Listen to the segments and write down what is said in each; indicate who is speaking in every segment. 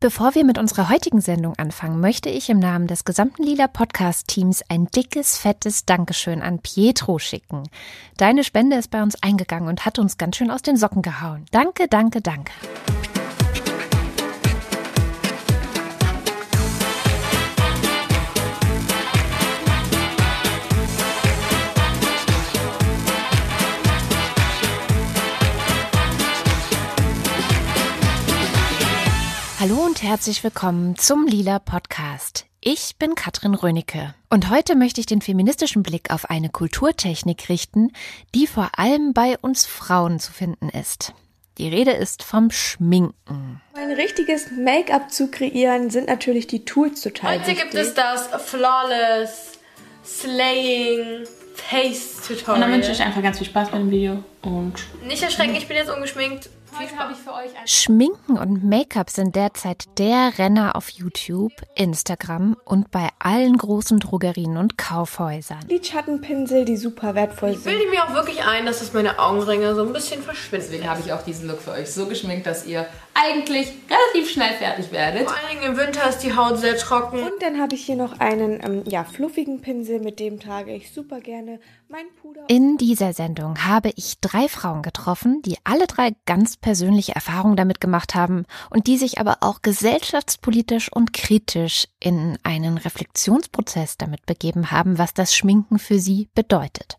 Speaker 1: Bevor wir mit unserer heutigen Sendung anfangen, möchte ich im Namen des gesamten Lila Podcast-Teams ein dickes, fettes Dankeschön an Pietro schicken. Deine Spende ist bei uns eingegangen und hat uns ganz schön aus den Socken gehauen. Danke, danke, danke. Hallo und herzlich willkommen zum Lila Podcast. Ich bin Katrin Rönicke und heute möchte ich den feministischen Blick auf eine Kulturtechnik richten, die vor allem bei uns Frauen zu finden ist. Die Rede ist vom Schminken.
Speaker 2: Ein richtiges Make-up zu kreieren sind natürlich die Tools total
Speaker 3: Heute
Speaker 2: wichtig.
Speaker 3: gibt es das Flawless Slaying Face Tutorial.
Speaker 4: Und dann wünsche ich einfach ganz viel Spaß bei dem Video und
Speaker 3: Nicht erschrecken, ich bin jetzt ungeschminkt.
Speaker 1: Schminken und Make-up sind derzeit der Renner auf YouTube, Instagram und bei allen großen Drogerien und Kaufhäusern.
Speaker 2: Lidschattenpinsel, die super wertvoll
Speaker 3: Ich
Speaker 2: sind.
Speaker 3: bilde mir auch wirklich ein, dass es meine Augenringe so ein bisschen verschwinden.
Speaker 4: Deswegen habe ich auch diesen Look für euch so geschminkt, dass ihr eigentlich relativ schnell fertig werdet.
Speaker 3: Vor allen Dingen im Winter ist die Haut sehr trocken.
Speaker 2: Und dann habe ich hier noch einen ähm, ja, fluffigen Pinsel, mit dem trage ich super gerne mein Puder.
Speaker 1: In dieser Sendung habe ich drei Frauen getroffen, die alle drei ganz persönliche Erfahrungen damit gemacht haben und die sich aber auch gesellschaftspolitisch und kritisch in einen Reflexionsprozess damit begeben haben, was das Schminken für sie bedeutet.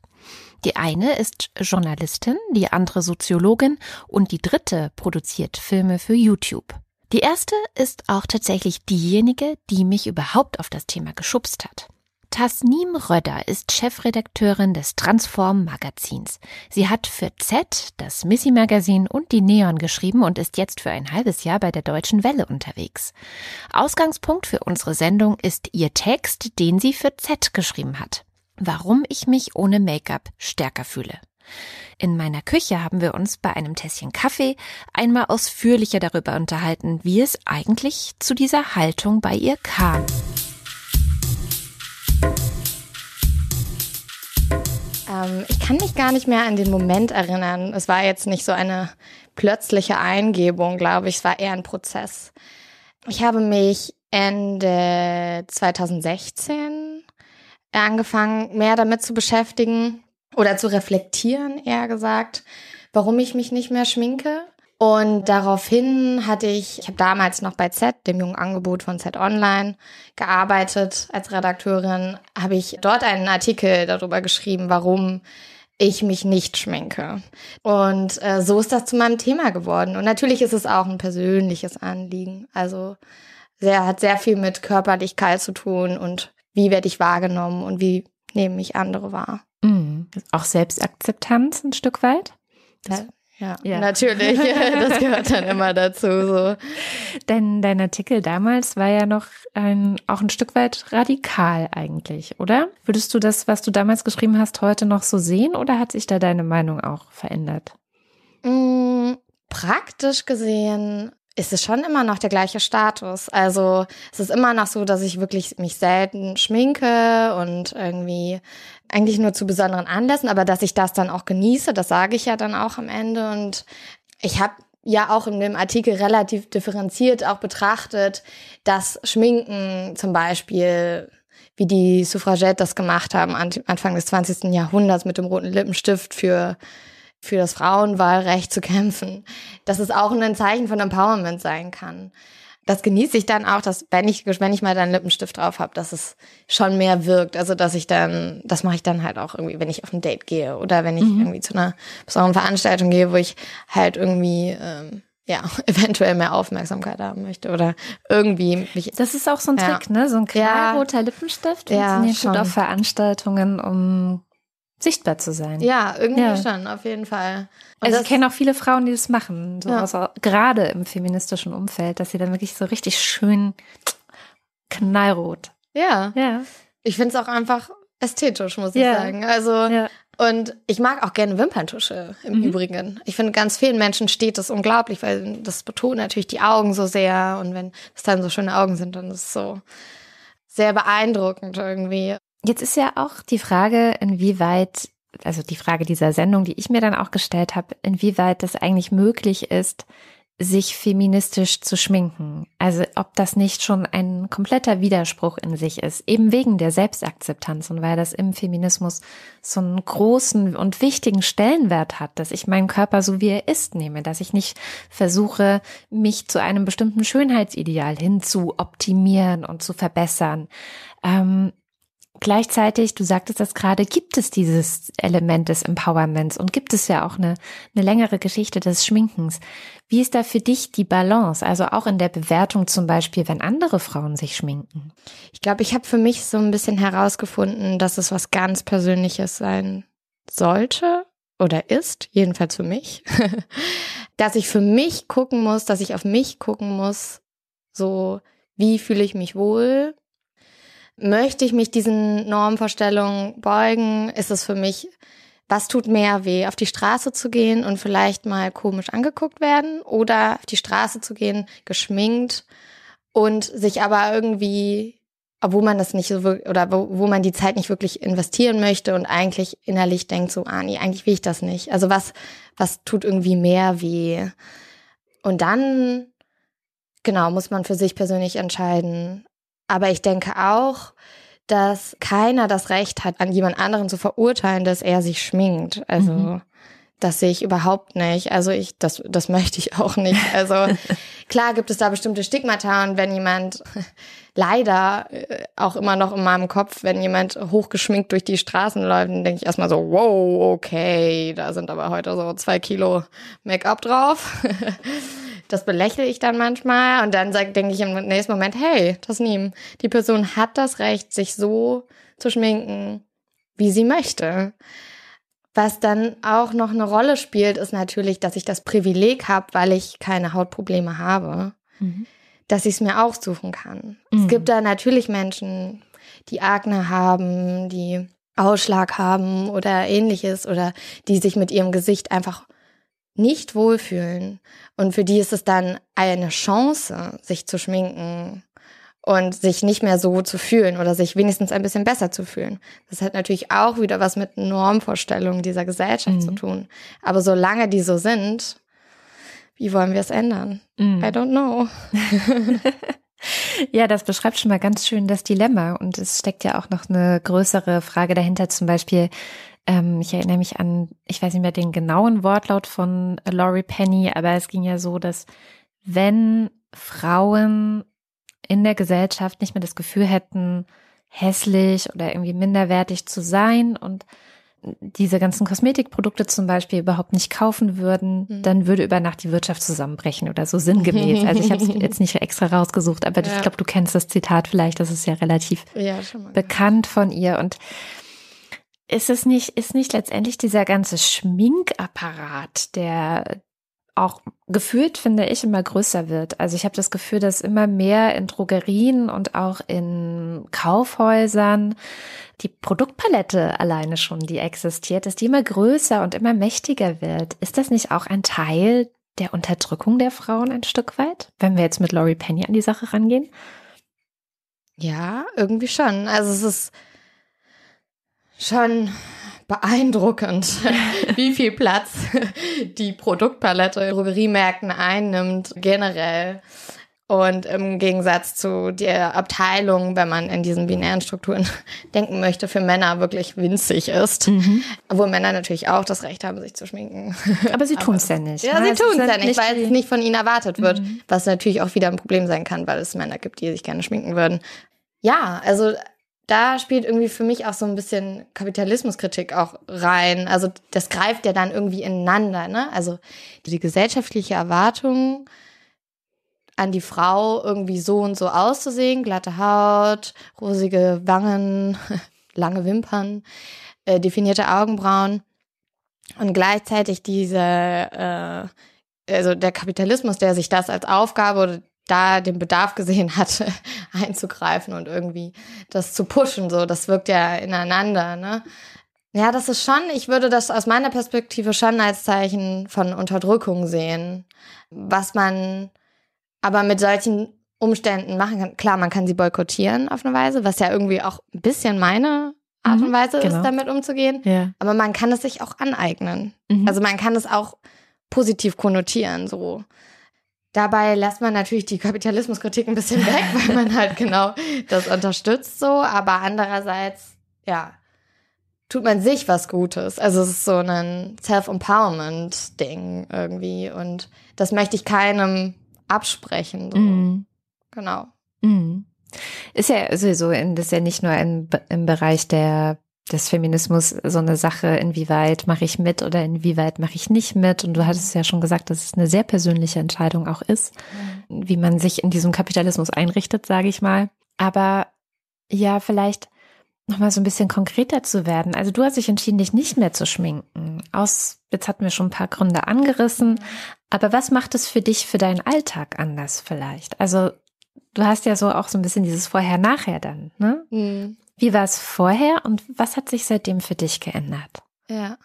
Speaker 1: Die eine ist Journalistin, die andere Soziologin und die dritte produziert Filme für YouTube. Die erste ist auch tatsächlich diejenige, die mich überhaupt auf das Thema geschubst hat. Tasnim Röder ist Chefredakteurin des Transform Magazins. Sie hat für Z, das Missy Magazin und die Neon geschrieben und ist jetzt für ein halbes Jahr bei der Deutschen Welle unterwegs. Ausgangspunkt für unsere Sendung ist ihr Text, den sie für Z geschrieben hat. Warum ich mich ohne Make-up stärker fühle. In meiner Küche haben wir uns bei einem Tässchen Kaffee einmal ausführlicher darüber unterhalten, wie es eigentlich zu dieser Haltung bei ihr kam.
Speaker 5: Ähm, ich kann mich gar nicht mehr an den Moment erinnern. Es war jetzt nicht so eine plötzliche Eingebung, glaube ich. Es war eher ein Prozess. Ich habe mich Ende 2016 angefangen, mehr damit zu beschäftigen oder zu reflektieren, eher gesagt, warum ich mich nicht mehr schminke. Und daraufhin hatte ich, ich habe damals noch bei Z, dem jungen Angebot von Z Online, gearbeitet als Redakteurin, habe ich dort einen Artikel darüber geschrieben, warum ich mich nicht schminke. Und äh, so ist das zu meinem Thema geworden. Und natürlich ist es auch ein persönliches Anliegen. Also sehr, hat sehr viel mit Körperlichkeit zu tun und wie werde ich wahrgenommen und wie nehmen mich andere wahr.
Speaker 1: Mhm. Auch Selbstakzeptanz ein Stück weit.
Speaker 5: Ja, ja,
Speaker 1: Ja.
Speaker 5: natürlich. Das gehört dann immer dazu. So.
Speaker 1: Denn dein Artikel damals war ja noch ein, auch ein Stück weit radikal eigentlich, oder? Würdest du das, was du damals geschrieben hast, heute noch so sehen oder hat sich da deine Meinung auch verändert?
Speaker 5: Mm, praktisch gesehen ist es schon immer noch der gleiche Status. Also es ist immer noch so, dass ich wirklich mich selten schminke und irgendwie eigentlich nur zu besonderen Anlässen, aber dass ich das dann auch genieße, das sage ich ja dann auch am Ende. Und ich habe ja auch in dem Artikel relativ differenziert auch betrachtet, dass Schminken zum Beispiel wie die Suffragette das gemacht haben, an- Anfang des 20. Jahrhunderts mit dem roten Lippenstift für für das Frauenwahlrecht zu kämpfen, dass es auch ein Zeichen von Empowerment sein kann. Das genieße ich dann auch, dass wenn ich wenn ich mal dann Lippenstift drauf habe, dass es schon mehr wirkt. Also dass ich dann, das mache ich dann halt auch irgendwie, wenn ich auf ein Date gehe oder wenn ich irgendwie zu einer besonderen Veranstaltung gehe, wo ich halt irgendwie ähm, ja eventuell mehr Aufmerksamkeit haben möchte oder irgendwie mich
Speaker 1: Das ist auch so ein
Speaker 5: Ja.
Speaker 1: Trick, ne? So ein
Speaker 5: Ja.
Speaker 1: knallroter Lippenstift
Speaker 5: Ja,
Speaker 1: funktioniert
Speaker 5: schon.
Speaker 1: gut auf Veranstaltungen, um sichtbar zu sein.
Speaker 5: ja irgendwie
Speaker 1: Ja.
Speaker 5: schon auf jeden Fall. Und
Speaker 1: Also ich kenne auch viele Frauen, die das machen, so
Speaker 5: Ja.
Speaker 1: aus, gerade im feministischen Umfeld, dass sie dann wirklich so richtig schön knallrot.
Speaker 5: ja,
Speaker 1: Ja.
Speaker 5: ich finde es auch einfach ästhetisch, muss ich
Speaker 1: Ja.
Speaker 5: sagen. Also
Speaker 1: Ja.
Speaker 5: Und ich mag auch gerne Wimperntusche im
Speaker 1: Mhm.
Speaker 5: Übrigen. Ich finde, ganz vielen Menschen steht das unglaublich, weil das betont natürlich die Augen so sehr. Und wenn das dann so schöne Augen sind, dann ist es so sehr beeindruckend irgendwie.
Speaker 1: Jetzt ist ja auch die Frage, inwieweit, also die Frage dieser Sendung, die ich mir dann auch gestellt habe, inwieweit das eigentlich möglich ist, sich feministisch zu schminken. Also ob das nicht schon ein kompletter Widerspruch in sich ist, eben wegen der Selbstakzeptanz und weil das im Feminismus so einen großen und wichtigen Stellenwert hat, dass ich meinen Körper so wie er ist nehme, dass ich nicht versuche, mich zu einem bestimmten Schönheitsideal hin zu optimieren und zu verbessern. Ähm, Gleichzeitig, du sagtest das gerade, gibt es dieses Element des Empowerments und gibt es ja auch eine, eine längere Geschichte des Schminkens. Wie ist da für dich die Balance? Also auch in der Bewertung zum Beispiel, wenn andere Frauen sich schminken?
Speaker 5: Ich glaube, ich habe für mich so ein bisschen herausgefunden, dass es was ganz Persönliches sein sollte oder ist, jedenfalls für mich, dass ich für mich gucken muss, dass ich auf mich gucken muss, so wie fühle ich mich wohl, möchte ich mich diesen Normvorstellungen beugen? Ist es für mich, was tut mehr weh, auf die Straße zu gehen und vielleicht mal komisch angeguckt werden oder auf die Straße zu gehen, geschminkt und sich aber irgendwie, obwohl man das nicht so oder wo, wo man die Zeit nicht wirklich investieren möchte und eigentlich innerlich denkt so, ah nee, eigentlich will ich das nicht. Also was, was tut irgendwie mehr weh? Und dann, genau, muss man für sich persönlich entscheiden, aber ich denke auch, dass keiner das Recht hat, an jemand anderen zu verurteilen, dass er sich schminkt. Also mhm. das sehe ich überhaupt nicht. Also ich, das, das möchte ich auch nicht. Also klar gibt es da bestimmte Stigmata und wenn jemand leider äh, auch immer noch in meinem Kopf, wenn jemand hochgeschminkt durch die Straßen läuft, dann denke ich erstmal so, wow, okay, da sind aber heute so zwei Kilo Make-up drauf. Das belächle ich dann manchmal und dann sag, denke ich im nächsten Moment, hey, Tasnim, die Person hat das Recht, sich so zu schminken, wie sie möchte. Was dann auch noch eine Rolle spielt, ist natürlich, dass ich das Privileg habe, weil ich keine Hautprobleme habe, mhm. dass ich es mir auch suchen kann. Mhm. Es gibt da natürlich Menschen, die Akne haben, die Ausschlag haben oder ähnliches oder die sich mit ihrem Gesicht einfach nicht wohlfühlen. Und für die ist es dann eine Chance, sich zu schminken und sich nicht mehr so zu fühlen oder sich wenigstens ein bisschen besser zu fühlen. Das hat natürlich auch wieder was mit Normvorstellungen dieser Gesellschaft mhm. zu tun. Aber solange die so sind, wie wollen wir es ändern? Mhm. I don't know.
Speaker 1: Ja, das beschreibt schon mal ganz schön das Dilemma. Und es steckt ja auch noch eine größere Frage dahinter, zum Beispiel, ähm, ich erinnere mich an, ich weiß nicht mehr den genauen Wortlaut von Laurie Penny, aber es ging ja so, dass wenn Frauen in der Gesellschaft nicht mehr das Gefühl hätten, hässlich oder irgendwie minderwertig zu sein und diese ganzen Kosmetikprodukte zum Beispiel überhaupt nicht kaufen würden, mhm. dann würde über Nacht die Wirtschaft zusammenbrechen oder so sinngemäß. Also ich habe es jetzt nicht extra rausgesucht, aber ja. ich glaube, du kennst das Zitat vielleicht, das ist ja relativ ja, bekannt von ihr. Und ist es nicht, ist nicht letztendlich dieser ganze Schminkapparat, der auch gefühlt, finde ich, immer größer wird. Also ich habe das Gefühl, dass immer mehr in Drogerien und auch in Kaufhäusern die Produktpalette alleine schon, die existiert, dass die immer größer und immer mächtiger wird. Ist das nicht auch ein Teil der Unterdrückung der Frauen ein Stück weit, wenn wir jetzt mit Laurie Penny an die Sache rangehen?
Speaker 5: Ja, irgendwie schon. Also es ist schon beeindruckend, wie viel Platz die Produktpalette in Drogeriemärkten einnimmt, generell. Und im Gegensatz zu der Abteilung, wenn man in diesen binären Strukturen denken möchte, für Männer wirklich winzig ist. Mhm. Obwohl Männer natürlich auch das Recht haben, sich zu schminken.
Speaker 1: Aber sie tun es ja nicht.
Speaker 5: Ja, sie tun es ja nicht, weil es nicht von ihnen erwartet wird. Mhm. Was natürlich auch wieder ein Problem sein kann, weil es Männer gibt, die sich gerne schminken würden. Ja, also da spielt irgendwie für mich auch so ein bisschen Kapitalismuskritik auch rein. Also das greift ja dann irgendwie ineinander. Ne? Also die gesellschaftliche Erwartung an die Frau, irgendwie so und so auszusehen, glatte Haut, rosige Wangen, lange Wimpern, äh, definierte Augenbrauen und gleichzeitig diese, äh, also der Kapitalismus, der sich das als Aufgabe oder da den Bedarf gesehen hat, einzugreifen und irgendwie das zu pushen. So, das wirkt ja ineinander, ne? Ja, das ist schon, ich würde das aus meiner Perspektive schon als Zeichen von Unterdrückung sehen. Was man aber mit solchen Umständen machen kann. Klar, man kann sie boykottieren auf eine Weise, was ja irgendwie auch ein bisschen meine Art und mhm, Weise genau. ist, damit umzugehen. Ja. Aber man kann es sich auch aneignen. Mhm. Also man kann es auch positiv konnotieren, so Dabei lässt man natürlich die Kapitalismuskritik ein bisschen weg, weil man halt genau das unterstützt so. Aber andererseits, ja, tut man sich was Gutes. Also es ist so ein Self-Empowerment-Ding irgendwie. Und das möchte ich keinem absprechen. So.
Speaker 1: Mhm.
Speaker 5: Genau.
Speaker 1: Mhm. Ist ja sowieso, das ist ja nicht nur in, im Bereich der des Feminismus so eine Sache, inwieweit mache ich mit oder inwieweit mache ich nicht mit. Und du hattest ja schon gesagt, dass es eine sehr persönliche Entscheidung auch ist, wie man sich in diesem Kapitalismus einrichtet, sage ich mal. Aber ja, vielleicht nochmal so ein bisschen konkreter zu werden. Also du hast dich entschieden, dich nicht mehr zu schminken. Aus, jetzt hatten wir schon ein paar Gründe angerissen. Aber was macht es für dich, für deinen Alltag anders vielleicht? Also du hast ja so auch so ein bisschen dieses Vorher-Nachher dann, ne?
Speaker 5: Mhm.
Speaker 1: Wie war es vorher und was hat sich seitdem für dich geändert?
Speaker 5: Ja.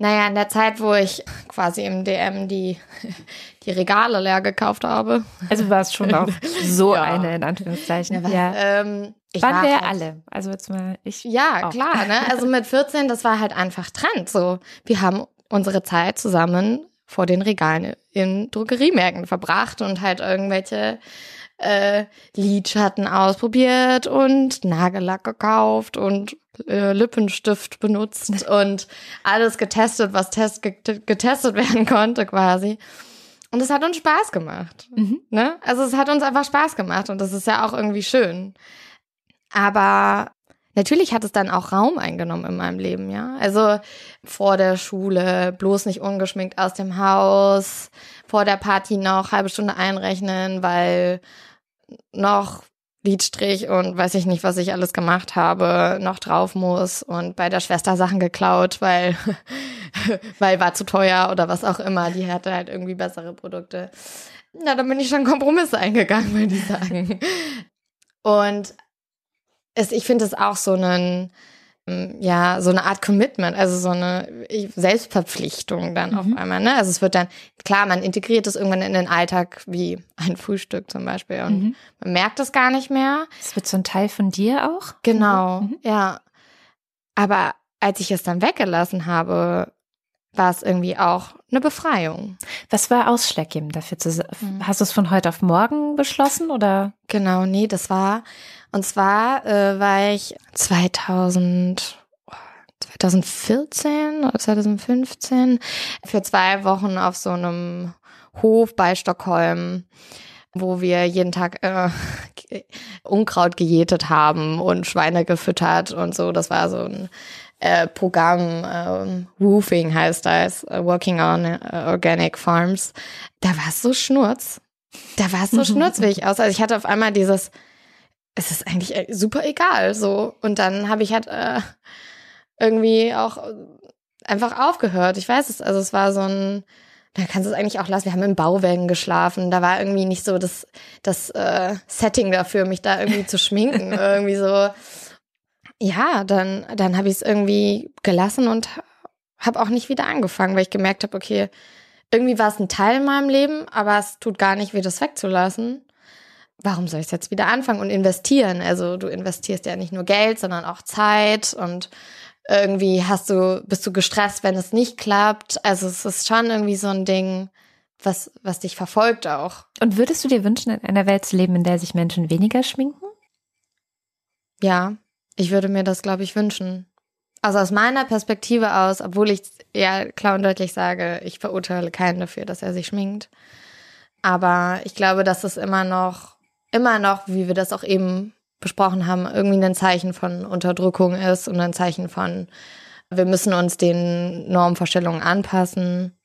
Speaker 5: Naja, in der Zeit, wo ich quasi im DM die, die Regale leer gekauft habe.
Speaker 1: Also war es schon auch so
Speaker 5: Ja.
Speaker 1: eine, in Anführungszeichen.
Speaker 5: Ja,
Speaker 1: Ja.
Speaker 5: Ähm, ich
Speaker 1: Waren
Speaker 5: war
Speaker 1: wir
Speaker 5: halt-
Speaker 1: alle. Also jetzt mal, ich.
Speaker 5: Ja,
Speaker 1: auch.
Speaker 5: klar, ne? Also mit 14, das war halt einfach Trend. So, wir haben unsere Zeit zusammen vor den Regalen in Drogeriemärkten verbracht und halt irgendwelche äh, Lidschatten ausprobiert und Nagellack gekauft und äh, Lippenstift benutzt und alles getestet, was test get getestet werden konnte quasi. Und es hat uns Spaß gemacht.
Speaker 1: Mhm.
Speaker 5: Ne? Also es hat uns einfach Spaß gemacht und das ist ja auch irgendwie schön. Aber natürlich hat es dann auch Raum eingenommen in meinem Leben, ja. Also vor der Schule, bloß nicht ungeschminkt aus dem Haus, vor der Party noch halbe Stunde einrechnen, weil noch Lidstrich und weiß ich nicht, was ich alles gemacht habe, noch drauf muss und bei der Schwester Sachen geklaut, weil, weil war zu teuer oder was auch immer. Die hatte halt irgendwie bessere Produkte. Na, dann bin ich schon Kompromisse eingegangen, würde ich sagen. Und es, ich finde es auch so einen, ja, so eine Art Commitment, also so eine ich- Selbstverpflichtung dann auf einmal, ne? Also es wird dann, klar, man integriert es irgendwann in den Alltag wie ein Frühstück zum Beispiel und
Speaker 1: Mhm.
Speaker 5: man merkt es gar nicht mehr.
Speaker 1: Das wird so ein Teil von dir auch?
Speaker 5: Genau,
Speaker 1: Mhm.
Speaker 5: ja. Aber als ich es dann weggelassen habe, war es irgendwie auch eine Befreiung.
Speaker 1: Was war ausschlaggebend dafür zu
Speaker 5: Mhm.
Speaker 1: Hast du es von heute auf morgen beschlossen oder?
Speaker 5: Genau, nee, das war, und zwar äh, war ich 2000, oh, 2014 oder 2015 für zwei Wochen auf so einem Hof bei Stockholm, wo wir jeden Tag äh, Unkraut gejätet haben und Schweine gefüttert und so. Das war so ein äh, Programm, ähm, Roofing heißt das, äh, Working on äh, Organic Farms. Da war es so schnurz. Da war es so schnurzwig aus. Also ich hatte auf einmal dieses, es ist eigentlich äh, super egal, so. Und dann habe ich halt äh, irgendwie auch äh, einfach aufgehört. Ich weiß es, also es war so ein, da kannst du es eigentlich auch lassen. Wir haben in Bauwägen geschlafen. Da war irgendwie nicht so das, das äh, Setting dafür, mich da irgendwie zu schminken. irgendwie so. Ja, dann, dann habe ich es irgendwie gelassen und habe auch nicht wieder angefangen, weil ich gemerkt habe, okay, irgendwie war es ein Teil in meinem Leben, aber es tut gar nicht weh, das wegzulassen. Warum soll ich jetzt wieder anfangen und investieren? Also du investierst ja nicht nur Geld, sondern auch Zeit und irgendwie hast du, bist du gestresst, wenn es nicht klappt. Also es ist schon irgendwie so ein Ding, was, was dich verfolgt auch.
Speaker 1: Und würdest du dir wünschen, in einer Welt zu leben, in der sich Menschen weniger schminken?
Speaker 5: Ja, ich würde mir das, glaube ich, wünschen. Also aus meiner Perspektive aus, obwohl ich ja klar und deutlich sage, ich verurteile keinen dafür, dass er sich schminkt. Aber ich glaube, dass es immer noch, immer noch, wie wir das auch eben besprochen haben, irgendwie ein Zeichen von Unterdrückung ist und ein Zeichen von, wir müssen uns den Normvorstellungen anpassen.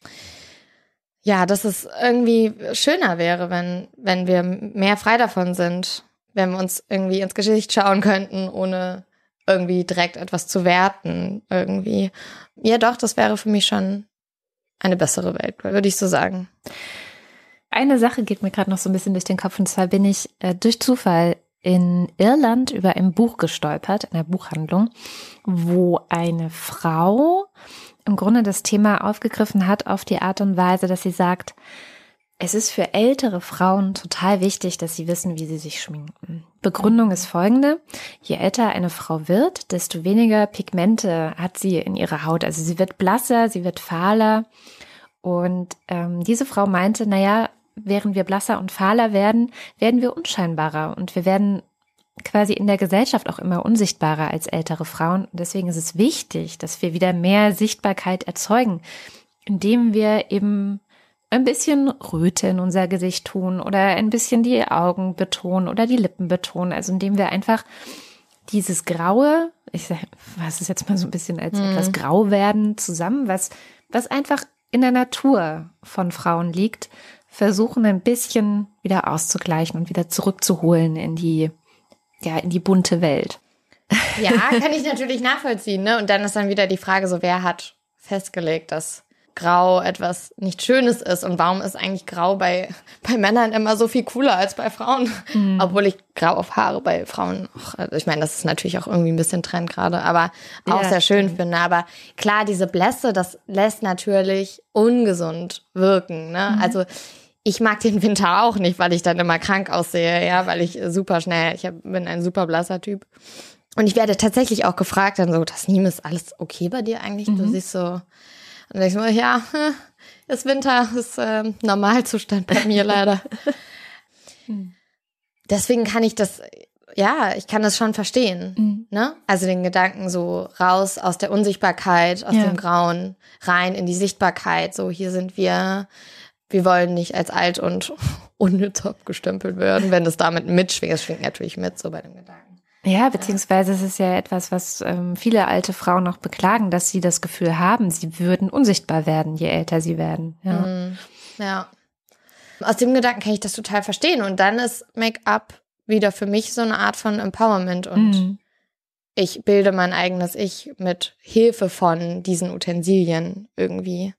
Speaker 5: Ja, dass es irgendwie schöner wäre, wenn, wenn wir mehr frei davon sind, wenn wir uns irgendwie ins Gesicht schauen könnten, ohne irgendwie direkt etwas zu werten, irgendwie. Ja, doch, das wäre für mich schon eine bessere Welt, würde ich so sagen.
Speaker 1: Eine Sache geht mir gerade noch so ein bisschen durch den Kopf und zwar bin ich äh, durch Zufall in Irland über ein Buch gestolpert, in einer Buchhandlung, wo eine Frau im Grunde das Thema aufgegriffen hat auf die Art und Weise, dass sie sagt, es ist für ältere Frauen total wichtig, dass sie wissen, wie sie sich schminken. Begründung ist folgende. Je älter eine Frau wird, desto weniger Pigmente hat sie in ihrer Haut. Also sie wird blasser, sie wird fahler. Und ähm, diese Frau meinte, naja, während wir blasser und fahler werden, werden wir unscheinbarer und wir werden quasi in der Gesellschaft auch immer unsichtbarer als ältere Frauen. Und deswegen ist es wichtig, dass wir wieder mehr Sichtbarkeit erzeugen, indem wir eben ein bisschen Röte in unser Gesicht tun oder ein bisschen die Augen betonen oder die Lippen betonen. Also indem wir einfach dieses Graue, ich fasse es jetzt mal so ein bisschen als mhm. etwas grau werden zusammen, was, was einfach in der Natur von Frauen liegt, versuchen ein bisschen wieder auszugleichen und wieder zurückzuholen in die, ja, in die bunte Welt.
Speaker 5: Ja, kann ich natürlich nachvollziehen, ne? Und dann ist dann wieder die Frage so, wer hat festgelegt, dass Grau etwas nicht Schönes ist und warum ist eigentlich Grau bei, bei Männern immer so viel cooler als bei Frauen? Mhm. Obwohl ich Grau auf Haare bei Frauen, auch, also ich meine, das ist natürlich auch irgendwie ein bisschen Trend gerade, aber auch ja, sehr schön stimmt. finde. Aber klar, diese Blässe, das lässt natürlich ungesund wirken. Ne? Mhm. Also ich mag den Winter auch nicht, weil ich dann immer krank aussehe, ja, weil ich super schnell, ich hab, bin ein super blasser Typ. Und ich werde tatsächlich auch gefragt, dann so, das Niem ist alles okay bei dir eigentlich? Mhm. Du siehst so und dann denke ich mir, ja, ist Winter, ist äh, Normalzustand bei mir leider. Deswegen kann ich das, ja, ich kann das schon verstehen. Mhm. Ne? Also den Gedanken so raus aus der Unsichtbarkeit, aus ja. dem Grauen, rein in die Sichtbarkeit. So, hier sind wir. Wir wollen nicht als alt und unnütz abgestempelt werden, wenn das damit mitschwingt. Das schwingt natürlich mit, so bei dem Gedanken.
Speaker 1: Ja, beziehungsweise es ist ja etwas, was ähm, viele alte Frauen noch beklagen, dass sie das Gefühl haben, sie würden unsichtbar werden, je älter sie werden. Ja.
Speaker 5: Mhm. ja. Aus dem Gedanken kann ich das total verstehen. Und dann ist Make-up wieder für mich so eine Art von Empowerment und mhm. ich bilde mein eigenes Ich mit Hilfe von diesen Utensilien irgendwie.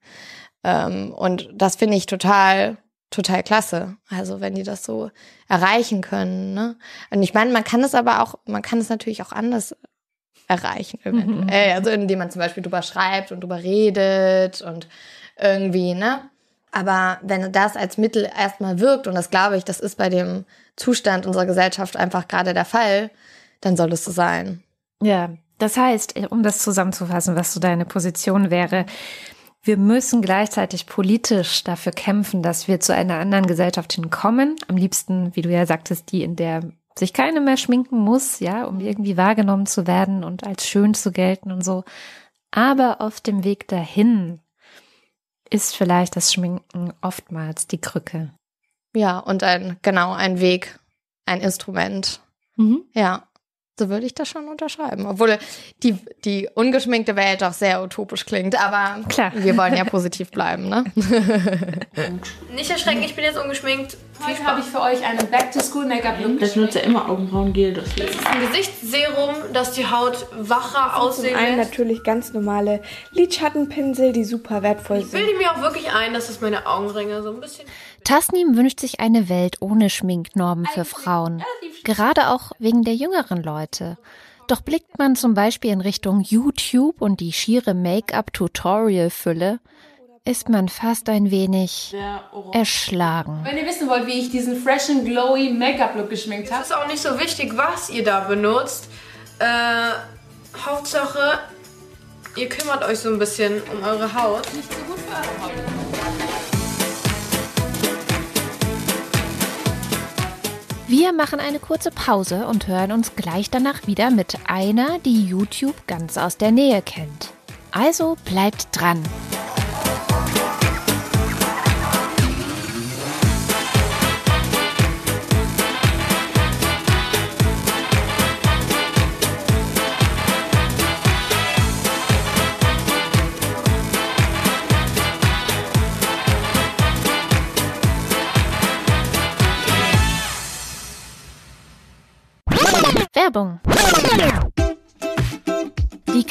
Speaker 5: Ähm, und das finde ich total total klasse. Also wenn die das so erreichen können. Ne? Und ich meine, man kann es aber auch, man kann es natürlich auch anders erreichen eventuell. Mhm. Also indem man zum Beispiel drüber schreibt und drüber redet und irgendwie, ne? Aber wenn das als Mittel erstmal wirkt, und das glaube ich, das ist bei dem Zustand unserer Gesellschaft einfach gerade der Fall, dann soll es so sein.
Speaker 1: Ja, das heißt, um das zusammenzufassen, was so deine Position wäre, wir müssen gleichzeitig politisch dafür kämpfen, dass wir zu einer anderen Gesellschaft hinkommen. Am liebsten, wie du ja sagtest, die, in der sich keine mehr schminken muss, ja, um irgendwie wahrgenommen zu werden und als schön zu gelten und so. Aber auf dem Weg dahin ist vielleicht das Schminken oftmals die Krücke.
Speaker 5: Ja, und ein, genau, ein Weg, ein Instrument. Mhm. Ja. So würde ich das schon unterschreiben. Obwohl die, die ungeschminkte Welt auch sehr utopisch klingt. Aber Klar. wir wollen ja positiv bleiben, ne?
Speaker 3: Nicht erschrecken, ich bin jetzt ungeschminkt.
Speaker 4: Heute habe ich für euch einen Back-to-School-Make-up-Look.
Speaker 6: Das nutze immer Augenbrauengel. Das,
Speaker 3: das ist ein Gesichtsserum, das die Haut wacher aussehen
Speaker 2: lässt. Natürlich ganz normale Lidschattenpinsel, die super wertvoll sind.
Speaker 3: Ich bilde mir auch wirklich ein, dass das meine Augenringe so ein bisschen...
Speaker 1: Tasnim wünscht sich eine Welt ohne Schminknormen für Frauen. Gerade auch wegen der jüngeren Leute. Doch blickt man zum Beispiel in Richtung YouTube und die schiere Make-up-Tutorial-Fülle, ist man fast ein wenig erschlagen.
Speaker 4: Wenn ihr wissen wollt, wie ich diesen fresh and glowy Make-up-Look geschminkt habe.
Speaker 3: Es ist auch nicht so wichtig, was ihr da benutzt. Äh, Hauptsache, ihr kümmert euch so ein bisschen um eure Haut. Nicht so gut für eure Haut.
Speaker 1: Wir machen eine kurze Pause und hören uns gleich danach wieder mit einer, die YouTube ganz aus der Nähe kennt. Also bleibt dran. Werbung. Die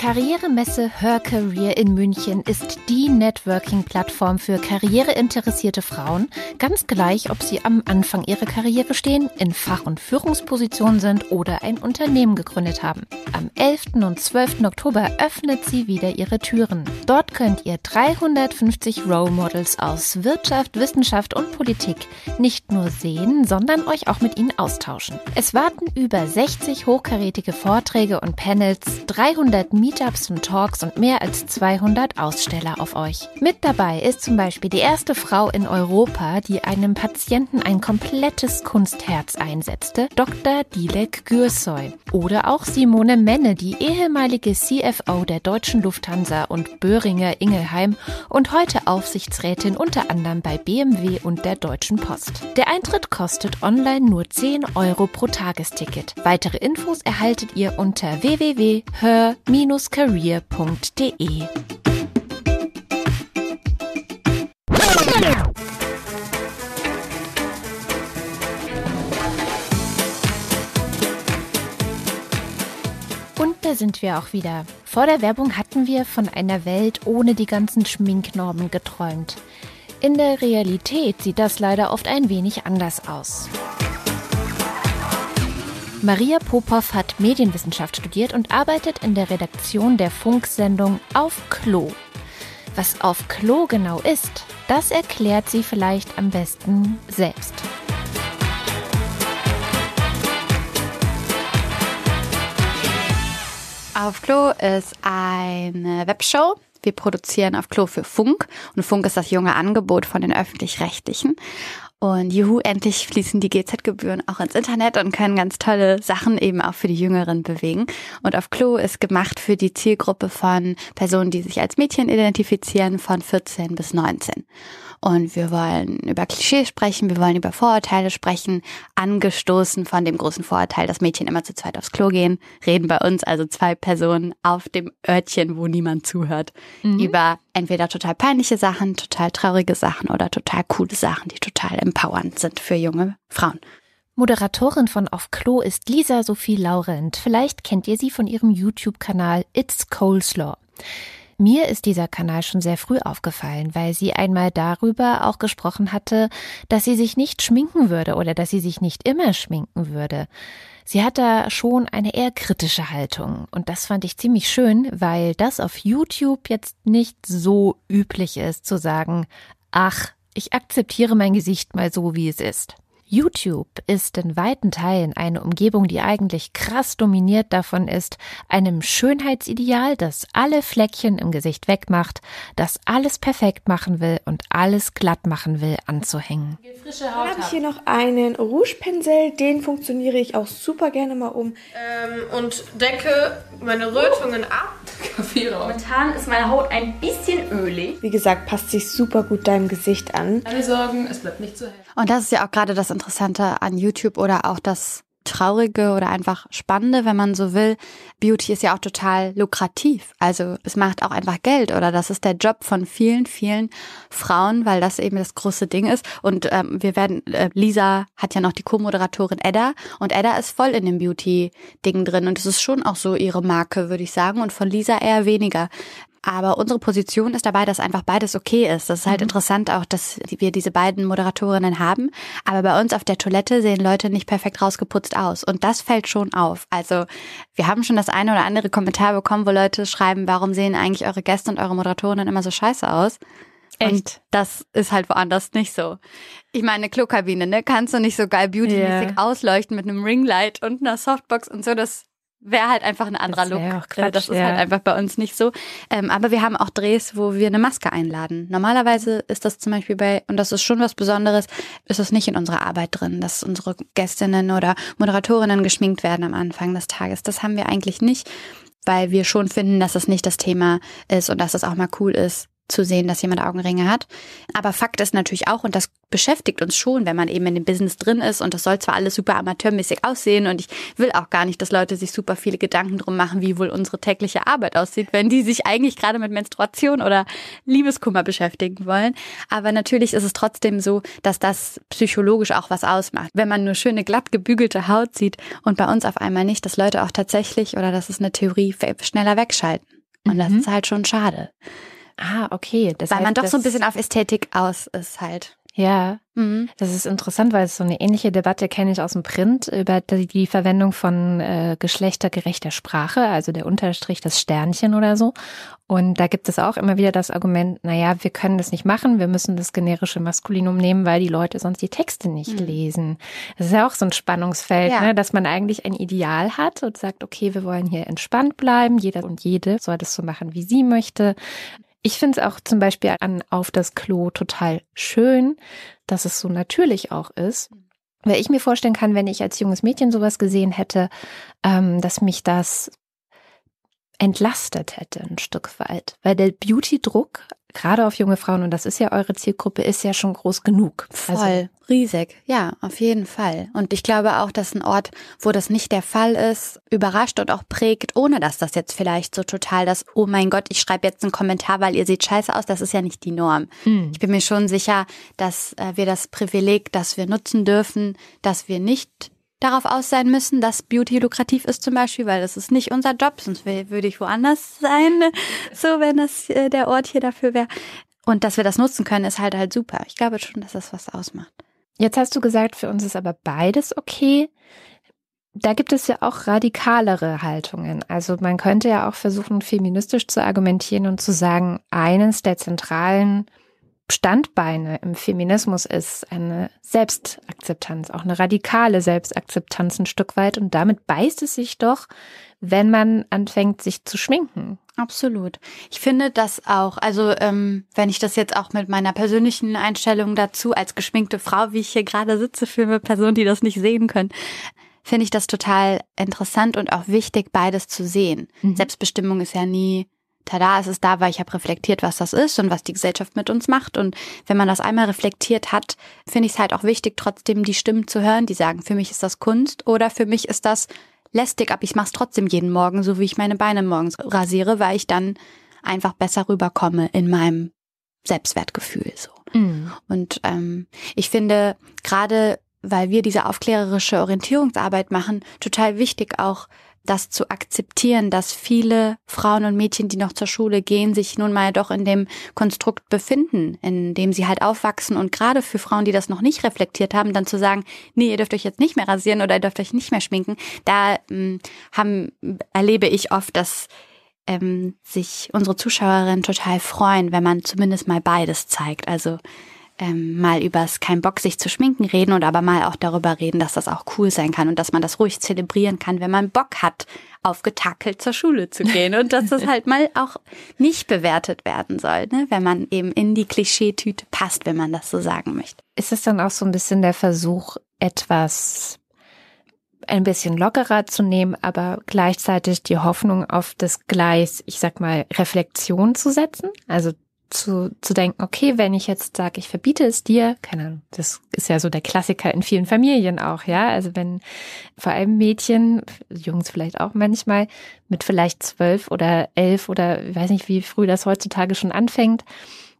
Speaker 1: Karrieremesse Her Career in München ist die Networking-Plattform für karriereinteressierte Frauen, ganz gleich, ob sie am Anfang ihrer Karriere stehen, in Fach- und Führungspositionen sind oder ein Unternehmen gegründet haben. Am 11. und 12. Oktober öffnet sie wieder ihre Türen. Dort könnt ihr 350 Role Models aus Wirtschaft, Wissenschaft und Politik nicht nur sehen, sondern euch auch mit ihnen austauschen. Es warten über 60 hochkarätige Vorträge und Panels, 300 Meetups und Talks und mehr als 200 Aussteller auf euch. Mit dabei ist zum Beispiel die erste Frau in Europa, die einem Patienten ein komplettes Kunstherz einsetzte, Dr. Dilek Gürsoy. Oder auch Simone Menne, die ehemalige CFO der Deutschen Lufthansa und Böhringer Ingelheim und heute Aufsichtsrätin unter anderem bei BMW und der Deutschen Post. Der Eintritt kostet online nur 10 Euro pro Tagesticket. Weitere Infos erhaltet ihr unter www.her-career.de. Und da sind wir auch wieder. Vor der Werbung hatten wir von einer Welt ohne die ganzen Schminknormen geträumt. In der Realität sieht das leider oft ein wenig anders aus. Maria Popov hat Medienwissenschaft studiert und arbeitet in der Redaktion der Funksendung Auf Klo. Was auf Klo genau ist, das erklärt sie vielleicht am besten selbst.
Speaker 7: Auf Klo ist eine Webshow. Wir produzieren auf Klo für Funk und Funk ist das junge Angebot von den öffentlich-rechtlichen. Und juhu, endlich fließen die GZ-Gebühren auch ins Internet und können ganz tolle Sachen eben auch für die Jüngeren bewegen. Und auf Klo ist gemacht für die Zielgruppe von Personen, die sich als Mädchen identifizieren, von 14 bis 19. Und wir wollen über Klischees sprechen, wir wollen über Vorurteile sprechen, angestoßen von dem großen Vorurteil, dass Mädchen immer zu zweit aufs Klo gehen, reden bei uns also zwei Personen auf dem Örtchen, wo niemand zuhört, mhm. über entweder total peinliche Sachen, total traurige Sachen oder total coole Sachen, die total empowernd sind für junge Frauen.
Speaker 1: Moderatorin von Auf Klo ist Lisa Sophie Laurent. Vielleicht kennt ihr sie von ihrem YouTube-Kanal It's Coleslaw. Mir ist dieser Kanal schon sehr früh aufgefallen, weil sie einmal darüber auch gesprochen hatte, dass sie sich nicht schminken würde oder dass sie sich nicht immer schminken würde. Sie hat da schon eine eher kritische Haltung und das fand ich ziemlich schön, weil das auf YouTube jetzt nicht so üblich ist zu sagen, ach, ich akzeptiere mein Gesicht mal so, wie es ist. YouTube ist in weiten Teilen eine Umgebung, die eigentlich krass dominiert davon ist, einem Schönheitsideal, das alle Fleckchen im Gesicht wegmacht, das alles perfekt machen will und alles glatt machen will, anzuhängen.
Speaker 2: Dann habe ich hier noch einen Rougepinsel, den funktioniere ich auch super gerne mal um.
Speaker 3: Ähm, und decke meine Rötungen ab.
Speaker 4: Momentan ist meine Haut ein bisschen ölig.
Speaker 2: Wie gesagt, passt sich super gut deinem Gesicht an.
Speaker 4: Keine Sorgen, es bleibt nicht zu hell.
Speaker 7: Und das ist ja auch gerade das Interessante an YouTube oder auch das Traurige oder einfach Spannende, wenn man so will. Beauty ist ja auch total lukrativ. Also es macht auch einfach Geld oder das ist der Job von vielen, vielen Frauen, weil das eben das große Ding ist. Und ähm, wir werden, äh, Lisa hat ja noch die Co-Moderatorin Edda und Edda ist voll in dem Beauty-Ding drin und es ist schon auch so ihre Marke, würde ich sagen. Und von Lisa eher weniger. Aber unsere Position ist dabei, dass einfach beides okay ist. Das ist halt mhm. interessant auch, dass wir diese beiden Moderatorinnen haben. Aber bei uns auf der Toilette sehen Leute nicht perfekt rausgeputzt aus. Und das fällt schon auf. Also wir haben schon das eine oder andere Kommentar bekommen, wo Leute schreiben, warum sehen eigentlich eure Gäste und eure Moderatorinnen immer so scheiße aus? Echt? Und das ist halt woanders nicht so. Ich meine, Klokabine, ne? Kannst du nicht so geil beautymäßig yeah. ausleuchten mit einem Ringlight und einer Softbox und so. Das wäre halt einfach ein anderer Look. Auch Quatsch, das ist ja. halt einfach bei uns nicht so. Ähm, aber wir haben auch Drehs, wo wir eine Maske einladen. Normalerweise ist das zum Beispiel bei, und das ist schon was Besonderes, ist das nicht in unserer Arbeit drin, dass unsere Gästinnen oder Moderatorinnen geschminkt werden am Anfang des Tages. Das haben wir eigentlich nicht, weil wir schon finden, dass das nicht das Thema ist und dass es das auch mal cool ist, zu sehen, dass jemand Augenringe hat. Aber Fakt ist natürlich auch, und das beschäftigt uns schon, wenn man eben in dem Business drin ist, und das soll zwar alles super amateurmäßig aussehen, und ich will auch gar nicht, dass Leute sich super viele Gedanken drum machen, wie wohl unsere tägliche Arbeit aussieht, wenn die sich eigentlich gerade mit Menstruation oder Liebeskummer beschäftigen wollen. Aber natürlich ist es trotzdem so, dass das psychologisch auch was ausmacht. Wenn man nur schöne, glatt gebügelte Haut sieht und bei uns auf einmal nicht, dass Leute auch tatsächlich, oder das ist eine Theorie, schneller wegschalten. Und mhm. das ist halt schon schade.
Speaker 1: Ah, okay.
Speaker 7: Das Weil heißt, man doch so ein bisschen auf Ästhetik aus ist halt.
Speaker 1: Ja,
Speaker 7: Mhm.
Speaker 1: das ist interessant, weil es so eine ähnliche Debatte kenne ich aus dem Print über die, Verwendung von äh, geschlechtergerechter Sprache, also der Unterstrich, das Sternchen oder so. Und da gibt es auch immer wieder das Argument, naja, wir können das nicht machen, wir müssen das generische Maskulinum nehmen, weil die Leute sonst die Texte nicht
Speaker 7: Mhm.
Speaker 1: lesen. Das ist ja auch so ein Spannungsfeld,
Speaker 7: Ja.
Speaker 1: ne, dass man eigentlich ein Ideal hat und sagt, okay, wir wollen hier entspannt bleiben, jeder und jede soll das so machen, wie sie möchte. Ich finde es auch zum Beispiel an Auf das Klo total schön, dass es so natürlich auch ist. Weil ich mir vorstellen kann, wenn ich als junges Mädchen sowas gesehen hätte, ähm, dass mich das entlastet hätte ein Stück weit. Weil der Beauty-Druck, gerade auf junge Frauen, und das ist ja eure Zielgruppe, ist ja schon groß genug.
Speaker 7: Voll,
Speaker 1: Also,
Speaker 7: riesig, ja, auf jeden Fall. Und ich glaube auch, dass ein Ort, wo das nicht der Fall ist, überrascht und auch prägt, ohne dass das jetzt vielleicht so total das, oh mein Gott, ich schreibe jetzt einen Kommentar, weil ihr seht scheiße aus, das ist ja nicht die Norm.
Speaker 1: hm.
Speaker 7: Ich bin mir schon sicher, dass äh, wir das Privileg, das wir nutzen dürfen, dass wir nicht darauf aus sein müssen, dass Beauty lukrativ ist zum Beispiel, weil das ist nicht unser Job, sonst würde ich woanders sein, so wenn das äh, der Ort hier dafür wäre. Und dass wir das nutzen können, ist halt halt super. Ich glaube schon, dass das was ausmacht.
Speaker 1: Jetzt hast du gesagt, für uns ist aber beides okay. Da gibt es ja auch radikalere Haltungen. Also man könnte ja auch versuchen, feministisch zu argumentieren und zu sagen, eines der zentralen Standbeine im Feminismus ist eine Selbstakzeptanz, auch eine radikale Selbstakzeptanz ein Stück weit. Und damit beißt es sich doch, wenn man anfängt, sich zu schminken.
Speaker 7: Absolut. Ich finde das auch, also ähm, wenn ich das jetzt auch mit meiner persönlichen Einstellung dazu als geschminkte Frau, wie ich hier gerade sitze, für Personen, die das nicht sehen können, finde ich das total interessant und auch wichtig, beides zu sehen.
Speaker 1: Mhm.
Speaker 7: Selbstbestimmung ist ja nie, tada, es ist da, weil ich habe reflektiert, was das ist und was die Gesellschaft mit uns macht. Und wenn man das einmal reflektiert hat, finde ich es halt auch wichtig, trotzdem die Stimmen zu hören, die sagen, für mich ist das Kunst oder für mich ist das lästig, aber ich mache es trotzdem jeden Morgen, so wie ich meine Beine morgens rasiere, weil ich dann einfach besser rüberkomme in meinem Selbstwertgefühl. So. Und ähm, ich finde gerade, weil wir diese aufklärerische Orientierungsarbeit machen, total wichtig auch das zu akzeptieren, dass viele Frauen und Mädchen, die noch zur Schule gehen, sich nun mal doch in dem Konstrukt befinden, in dem sie halt aufwachsen. Und gerade für Frauen, die das noch nicht reflektiert haben, dann zu sagen, nee, ihr dürft euch jetzt nicht mehr rasieren oder ihr dürft euch nicht mehr schminken, da ähm, haben, erlebe ich oft, dass ähm, sich unsere Zuschauerinnen total freuen, wenn man zumindest mal beides zeigt. Also ähm, mal übers kein Bock sich zu schminken reden und aber mal auch darüber reden, dass das auch cool sein kann und dass man das ruhig zelebrieren kann, wenn man Bock hat, aufgetackelt zur Schule zu gehen und dass das halt mal auch nicht bewertet werden soll, ne? wenn man eben in die Klischeetüte passt, wenn man das so sagen möchte.
Speaker 1: Ist es dann auch so ein bisschen der Versuch, etwas ein bisschen lockerer zu nehmen, aber gleichzeitig die Hoffnung auf das Gleis, ich sag mal, Reflexion zu setzen? Also zu, zu denken, okay, wenn ich jetzt sage, ich verbiete es dir, keine Ahnung, das ist ja so der Klassiker in vielen Familien auch, ja. Also wenn vor allem Mädchen, Jungs vielleicht auch manchmal, mit vielleicht zwölf oder elf oder ich weiß nicht, wie früh das heutzutage schon anfängt,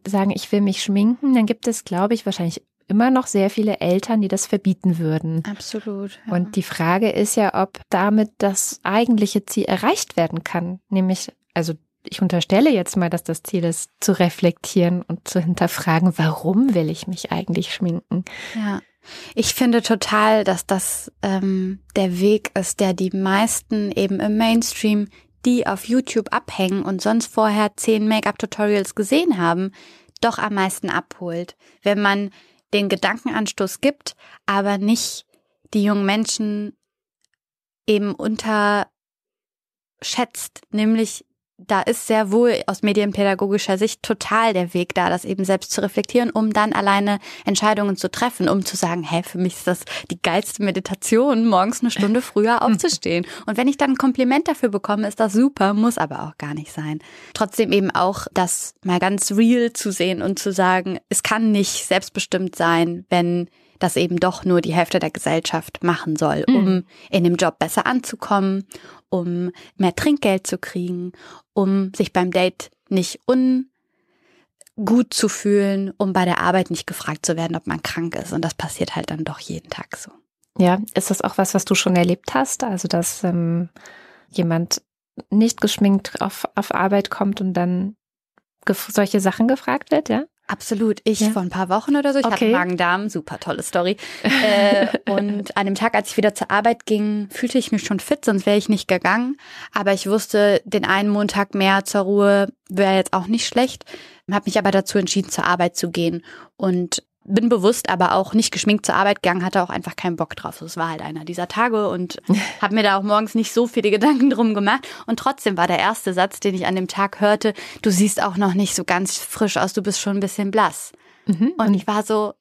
Speaker 1: sagen, ich will mich schminken, dann gibt es, glaube ich, wahrscheinlich immer noch sehr viele Eltern, die das verbieten würden.
Speaker 7: Absolut.
Speaker 1: Und die Frage ist ja, ob damit das eigentliche Ziel erreicht werden kann. Nämlich, also ich unterstelle jetzt mal, dass das Ziel ist, zu reflektieren und zu hinterfragen, warum will ich mich eigentlich schminken?
Speaker 7: Ja. Ich finde total, dass das ähm, der Weg ist, der die meisten eben im Mainstream, die auf YouTube abhängen und sonst vorher zehn Make-up-Tutorials gesehen haben, doch am meisten abholt. Wenn man den Gedankenanstoß gibt, aber nicht die jungen Menschen eben unterschätzt, nämlich da ist sehr wohl aus medienpädagogischer Sicht total der Weg da, das eben selbst zu reflektieren, um dann alleine Entscheidungen zu treffen, um zu sagen, hä, für mich ist das die geilste Meditation, morgens eine Stunde früher aufzustehen. Und wenn ich dann ein Kompliment dafür bekomme, ist das super, muss aber auch gar nicht sein. Trotzdem eben auch das mal ganz real zu sehen und zu sagen, es kann nicht selbstbestimmt sein, wenn das eben doch nur die Hälfte der Gesellschaft machen soll, um in dem Job besser anzukommen, um mehr Trinkgeld zu kriegen, um sich beim Date nicht ungut zu fühlen, um bei der Arbeit nicht gefragt zu werden, ob man krank ist. Und das passiert halt dann doch jeden Tag so.
Speaker 1: Ja, ist das auch was, was du schon erlebt hast? Also, dass ähm, jemand nicht geschminkt auf, auf Arbeit kommt und dann solche Sachen gefragt wird, ja?
Speaker 7: Absolut. Ich
Speaker 1: Ja.
Speaker 7: vor ein paar Wochen oder so. Ich
Speaker 1: Okay.
Speaker 7: hatte Magen-Darm, super tolle Story. äh, und an dem Tag, als ich wieder zur Arbeit ging, fühlte ich mich schon fit, sonst wäre ich nicht gegangen. Aber ich wusste, den einen Montag mehr zur Ruhe wäre jetzt auch nicht schlecht. Habe mich aber dazu entschieden, zur Arbeit zu gehen und bin bewusst aber auch nicht geschminkt zur Arbeit gegangen, hatte auch einfach keinen Bock drauf. Es war halt einer dieser Tage und habe mir da auch morgens nicht so viele Gedanken drum gemacht. Und trotzdem war der erste Satz, den ich an dem Tag hörte, du siehst auch noch nicht so ganz frisch aus, du bist schon ein bisschen blass. Und ich war so,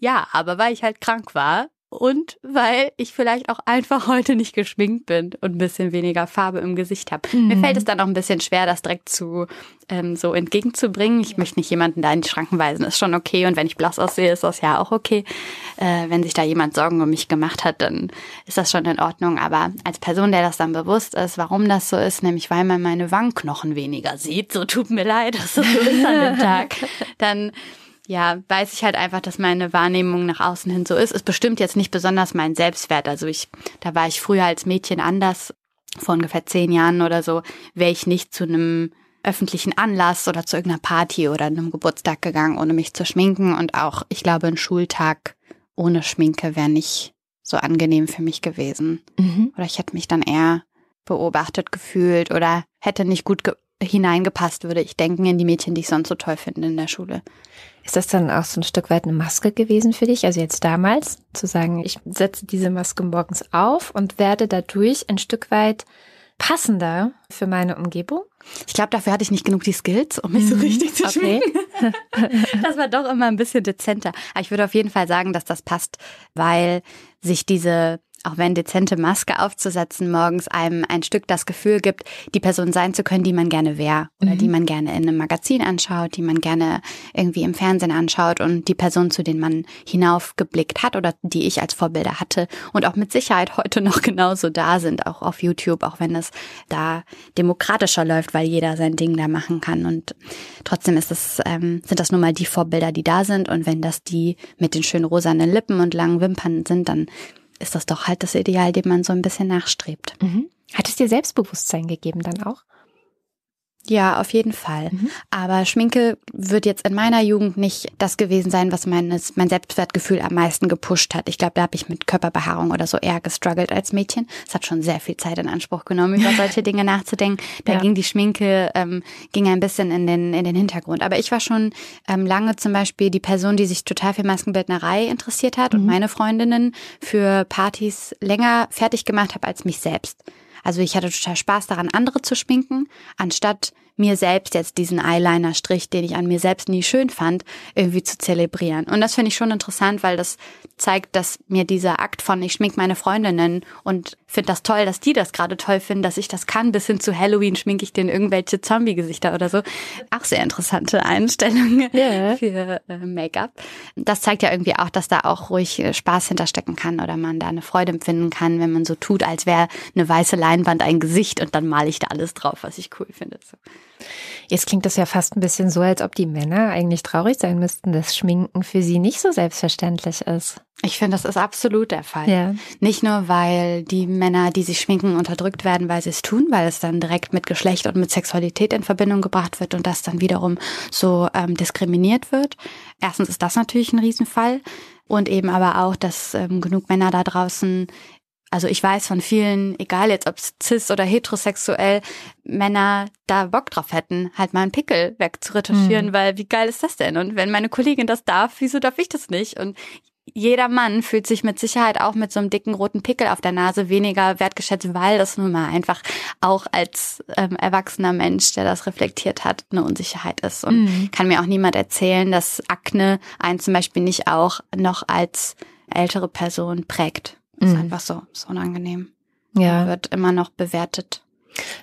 Speaker 7: ja, aber weil ich halt krank war und weil ich vielleicht auch einfach heute nicht geschminkt bin und ein bisschen weniger Farbe im Gesicht habe. Mir fällt es dann auch ein bisschen schwer, das direkt zu ähm, so entgegenzubringen. Ich möchte nicht jemanden da in die Schranken weisen, ist schon okay. Und wenn ich blass aussehe, ist das ja auch okay. Äh, wenn sich da jemand Sorgen um mich gemacht hat, dann ist das schon in Ordnung. Aber als Person, der das dann bewusst ist, warum das so ist, nämlich weil man meine Wangenknochen weniger sieht, so tut mir leid, dass das so ist an dem Tag, dann ja, weiß ich halt einfach, dass meine Wahrnehmung nach außen hin so ist. Es bestimmt jetzt nicht besonders meinen Selbstwert. Also ich, da war ich früher als Mädchen anders. Vor ungefähr zehn Jahren oder so wäre ich nicht zu einem öffentlichen Anlass oder zu irgendeiner Party oder einem Geburtstag gegangen, ohne mich zu schminken. Und auch, ich glaube, ein Schultag ohne Schminke wäre nicht so angenehm für mich gewesen.
Speaker 1: Mhm.
Speaker 7: Oder ich hätte mich dann eher beobachtet gefühlt oder hätte nicht gut ge hineingepasst, würde ich denken, in die Mädchen, die ich sonst so toll finde in der Schule.
Speaker 1: Ist das dann auch so ein Stück weit eine Maske gewesen für dich? Also jetzt damals zu sagen, ich setze diese Maske morgens auf und werde dadurch ein Stück weit passender für meine Umgebung?
Speaker 7: Ich glaube, dafür hatte ich nicht genug die Skills, um mich so richtig zu
Speaker 1: Okay.
Speaker 7: schminken. Das war doch immer ein bisschen dezenter. Aber ich würde auf jeden Fall sagen, dass das passt, weil sich diese, auch wenn dezente Maske aufzusetzen, morgens einem ein Stück das Gefühl gibt, die Person sein zu können, die man gerne wäre oder die man gerne in einem Magazin anschaut, die man gerne irgendwie im Fernsehen anschaut und die Person, zu denen man hinaufgeblickt hat oder die ich als Vorbilder hatte und auch mit Sicherheit heute noch genauso da sind, auch auf YouTube, auch wenn es da demokratischer läuft, weil jeder sein Ding da machen kann. Und trotzdem ist es, ähm, sind das nun mal die Vorbilder, die da sind. Und wenn das die mit den schönen rosanen Lippen und langen Wimpern sind, dann ist das doch halt das Ideal, dem man so ein bisschen nachstrebt.
Speaker 1: Mhm. Hat es dir Selbstbewusstsein gegeben dann auch?
Speaker 7: Ja, auf jeden Fall. Aber Schminke wird jetzt in meiner Jugend nicht das gewesen sein, was meines, mein Selbstwertgefühl am meisten gepusht hat. Ich glaube, da habe ich mit Körperbehaarung oder so eher gestruggelt als Mädchen. Es hat schon sehr viel Zeit in Anspruch genommen, über solche Dinge nachzudenken. Da
Speaker 1: Ja.
Speaker 7: ging die Schminke, ähm, ging ein bisschen in den, in den Hintergrund. Aber ich war schon ähm, lange zum Beispiel die Person, die sich total für Maskenbildnerei interessiert hat und meine Freundinnen für Partys länger fertig gemacht habe als mich selbst. Also ich hatte total Spaß daran, andere zu schminken, anstatt mir selbst jetzt diesen Eyeliner-Strich, den ich an mir selbst nie schön fand, irgendwie zu zelebrieren. Und das finde ich schon interessant, weil das zeigt, dass mir dieser Akt von, ich schmink meine Freundinnen und finde das toll, dass die das gerade toll finden, dass ich das kann, bis hin zu Halloween schminke ich denen irgendwelche Zombie-Gesichter oder so. Auch sehr interessante Einstellungen
Speaker 1: Ja.
Speaker 7: für äh, Make-up. Das zeigt ja irgendwie auch, dass da auch ruhig äh, Spaß hinterstecken kann oder man da eine Freude empfinden kann, wenn man so tut, als wäre eine weiße Leinwand ein Gesicht und dann male ich da alles drauf, was ich cool finde. So.
Speaker 1: Jetzt klingt das ja fast ein bisschen so, als ob die Männer eigentlich traurig sein müssten, dass Schminken für sie nicht so selbstverständlich ist.
Speaker 7: Ich finde, das ist absolut der Fall.
Speaker 1: Ja.
Speaker 7: Nicht nur, weil die Männer, die sich schminken, unterdrückt werden, weil sie es tun, weil es dann direkt mit Geschlecht und mit Sexualität in Verbindung gebracht wird und das dann wiederum so ähm, diskriminiert wird. Erstens ist das natürlich ein Riesenfall und eben aber auch, dass ähm, genug Männer da draußen also ich weiß von vielen, egal jetzt ob cis oder heterosexuell, Männer da Bock drauf hätten, halt mal einen Pickel wegzuretuschieren, weil wie geil ist das denn? Und wenn meine Kollegin das darf, wieso darf ich das nicht? Und jeder Mann fühlt sich mit Sicherheit auch mit so einem dicken roten Pickel auf der Nase weniger wertgeschätzt, weil das nun mal einfach auch als ähm, erwachsener Mensch, der das reflektiert hat, eine Unsicherheit ist. Und kann mir auch niemand erzählen, dass Akne einen zum Beispiel nicht auch noch als ältere Person prägt. Ist einfach so, ist unangenehm.
Speaker 1: Ja.
Speaker 7: Wird immer noch bewertet.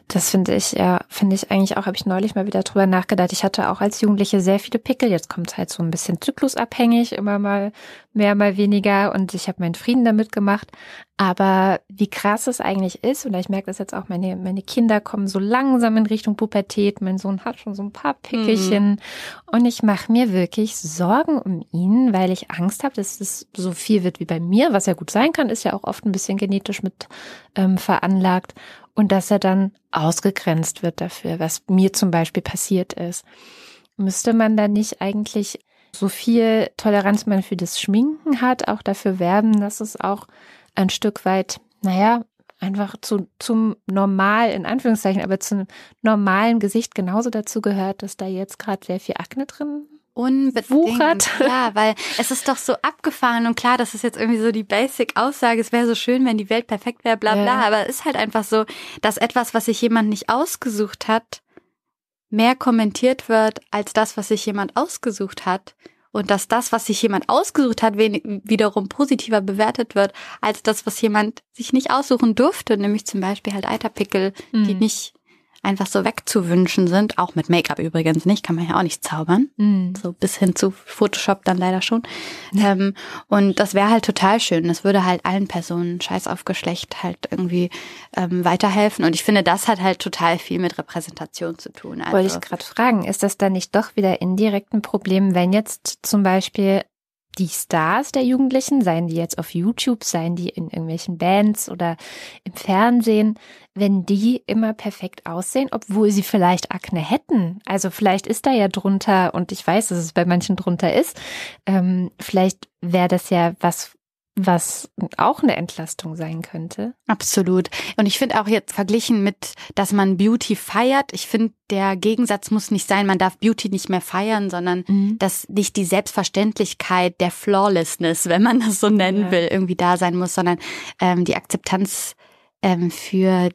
Speaker 1: Das finde ich, ja, finde ich eigentlich auch, habe ich neulich mal wieder drüber nachgedacht. Ich hatte auch als Jugendliche sehr viele Pickel. Jetzt kommt es halt so ein bisschen zyklusabhängig, immer mal mehr, mal weniger. Und ich habe meinen Frieden damit gemacht. Aber wie krass es eigentlich ist, und ich merke das jetzt auch, meine, meine Kinder kommen so langsam in Richtung Pubertät. Mein Sohn hat schon so ein paar Pickelchen. Und ich mache mir wirklich Sorgen um ihn, weil ich Angst habe, dass es so viel wird wie bei mir, was ja gut sein kann, ist ja auch oft ein bisschen genetisch mit ähm, veranlagt und dass er dann ausgegrenzt wird dafür, was mir zum Beispiel passiert ist. Müsste man da nicht eigentlich so viel Toleranz man für das Schminken hat, auch dafür werben, dass es auch ein Stück weit, naja, einfach zu, zum normal, in Anführungszeichen, aber zum normalen Gesicht genauso dazu gehört, dass da jetzt gerade sehr viel Akne drin
Speaker 7: Unbedingt.
Speaker 1: wuchert.
Speaker 7: Ja, weil es ist doch so abgefahren und klar, das ist jetzt irgendwie so die Basic-Aussage, es wäre so schön, wenn die Welt perfekt wäre, bla bla,
Speaker 1: Ja.
Speaker 7: aber es ist halt einfach so, dass etwas, was sich jemand nicht ausgesucht hat, mehr kommentiert wird als das, was sich jemand ausgesucht hat. Und dass das, was sich jemand ausgesucht hat, wiederum positiver bewertet wird, als das, was jemand sich nicht aussuchen durfte, nämlich zum Beispiel halt Eiterpickel, die
Speaker 1: Mhm.
Speaker 7: nicht einfach so wegzuwünschen sind. Auch mit Make-up übrigens nicht, kann man ja auch nicht zaubern
Speaker 1: Mhm.
Speaker 7: so bis hin zu Photoshop dann leider schon. Ähm, und das wäre halt total schön. Das würde halt allen Personen, scheiß auf Geschlecht, halt irgendwie ähm, weiterhelfen. Und ich finde, das hat halt total viel mit Repräsentation zu tun. Also,
Speaker 1: Wollte ich gerade fragen, ist das dann nicht doch wieder indirekt ein Problem, wenn jetzt zum Beispiel die Stars der Jugendlichen, seien die jetzt auf YouTube, seien die in irgendwelchen Bands oder im Fernsehen, wenn die immer perfekt aussehen, obwohl sie vielleicht Akne hätten. Also vielleicht ist da ja drunter, und ich weiß, dass es bei manchen drunter ist, ähm, vielleicht wäre das ja was, was auch eine Entlastung sein könnte.
Speaker 7: Absolut. Und ich finde auch jetzt verglichen mit, dass man Beauty feiert, ich finde, der Gegensatz muss nicht sein, man darf Beauty nicht mehr feiern, sondern dass nicht die Selbstverständlichkeit der Flawlessness, wenn man das so nennen
Speaker 1: Ja.
Speaker 7: will, irgendwie da sein muss, sondern ähm, die Akzeptanz ähm, für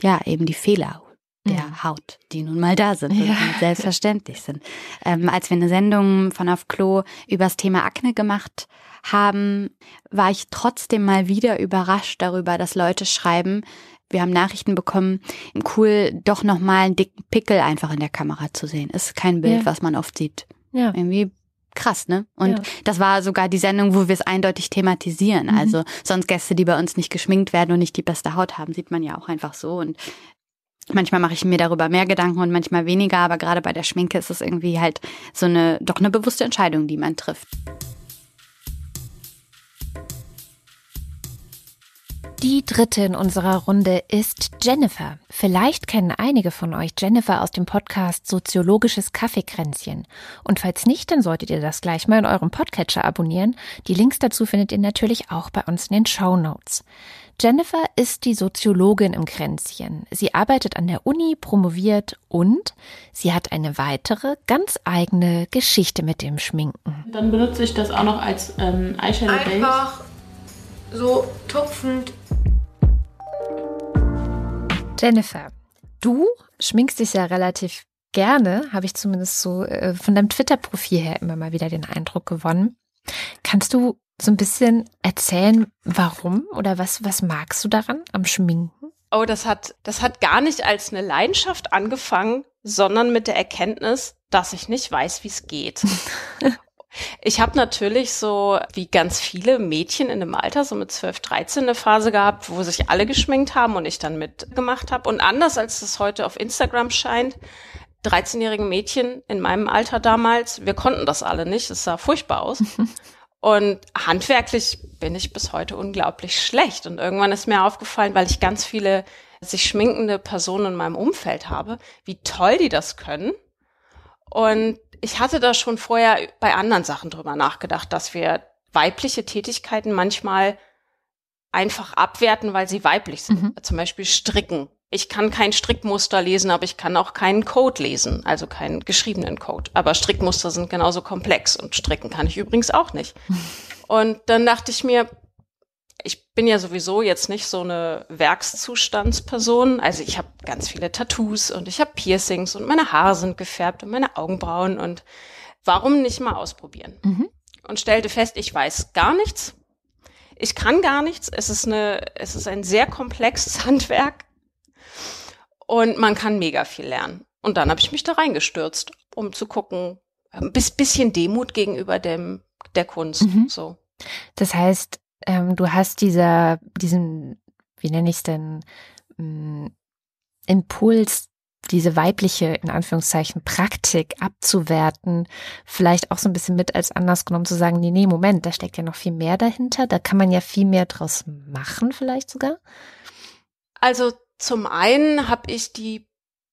Speaker 7: ja eben die Fehler der
Speaker 1: Ja.
Speaker 7: Haut, die nun mal da sind und
Speaker 1: Ja.
Speaker 7: die selbstverständlich sind. Ähm, als wir eine Sendung von Auf Klo über das Thema Akne gemacht haben, war ich trotzdem mal wieder überrascht darüber, dass Leute schreiben, wir haben Nachrichten bekommen, cool, doch nochmal einen dicken Pickel einfach in der Kamera zu sehen. Ist kein Bild,
Speaker 1: Ja.
Speaker 7: was man oft sieht.
Speaker 1: Ja.
Speaker 7: Irgendwie krass, ne? Und
Speaker 1: Ja.
Speaker 7: das war sogar die Sendung, wo wir es eindeutig thematisieren.
Speaker 1: Mhm.
Speaker 7: Also sonst Gäste, die bei uns nicht geschminkt werden und nicht die beste Haut haben, sieht man ja auch einfach so. Und manchmal mache ich mir darüber mehr Gedanken und manchmal weniger, aber gerade bei der Schminke ist es irgendwie halt so eine, doch eine bewusste Entscheidung, die man trifft.
Speaker 1: Die dritte in unserer Runde ist Jennifer. Vielleicht kennen einige von euch Jennifer aus dem Podcast Soziologisches Kaffeekränzchen. Und falls nicht, dann solltet ihr das gleich mal in eurem Podcatcher abonnieren. Die Links dazu findet ihr natürlich auch bei uns in den Show Notes. Jennifer ist die Soziologin im Kränzchen. Sie arbeitet an der Uni, promoviert und sie hat eine weitere, ganz eigene Geschichte mit dem Schminken.
Speaker 6: Dann benutze ich das auch noch als ähm, Eyeshadow Base.
Speaker 3: Einfach so tupfend.
Speaker 1: Jennifer, du schminkst dich ja relativ gerne, habe ich zumindest so äh, von deinem Twitter-Profil her immer mal wieder den Eindruck gewonnen. Kannst du so ein bisschen erzählen, warum oder was, was magst du daran am Schminken?
Speaker 8: Oh, das hat, das hat gar nicht als eine Leidenschaft angefangen, sondern mit der Erkenntnis, dass ich nicht weiß, wie es geht. Ich habe natürlich so wie ganz viele Mädchen in dem Alter, so mit 12, 13, eine Phase gehabt, wo sich alle geschminkt haben und ich dann mitgemacht habe. Und anders als es heute auf Instagram scheint, 13-jährige Mädchen in meinem Alter damals, wir konnten das alle nicht, es sah furchtbar aus. Und handwerklich bin ich bis heute unglaublich schlecht. Und irgendwann ist mir aufgefallen, weil ich ganz viele sich schminkende Personen in meinem Umfeld habe, wie toll die das können. Und ich hatte da schon vorher bei anderen Sachen drüber nachgedacht, dass wir weibliche Tätigkeiten manchmal einfach abwerten, weil sie weiblich sind.
Speaker 1: Mhm.
Speaker 8: Zum Beispiel Stricken. Ich kann kein Strickmuster lesen, aber ich kann auch keinen Code lesen, also keinen geschriebenen Code. Aber Strickmuster sind genauso komplex und stricken kann ich übrigens auch nicht. Und dann dachte ich mir, ich bin ja sowieso jetzt nicht so eine Werkszustandsperson. Also ich habe ganz viele Tattoos und ich habe Piercings und meine Haare sind gefärbt und meine Augenbrauen und warum nicht mal ausprobieren?
Speaker 1: Mhm.
Speaker 8: Und stellte fest, ich weiß gar nichts. Ich kann gar nichts. Es ist eine, es ist ein sehr komplexes Handwerk und man kann mega viel lernen. Und dann habe ich mich da reingestürzt, um zu gucken, ein bis- bisschen Demut gegenüber dem der Kunst.
Speaker 1: Mhm.
Speaker 8: So.
Speaker 1: Das heißt, ähm, du hast dieser, diesen, wie nenne ich es denn, mh, Impuls, diese weibliche, in Anführungszeichen, Praktik abzuwerten, vielleicht auch so ein bisschen mit als Anlass genommen zu sagen, nee, nee, Moment, da steckt ja noch viel mehr dahinter, da kann man ja viel mehr draus machen, vielleicht sogar.
Speaker 8: Also zum einen habe ich die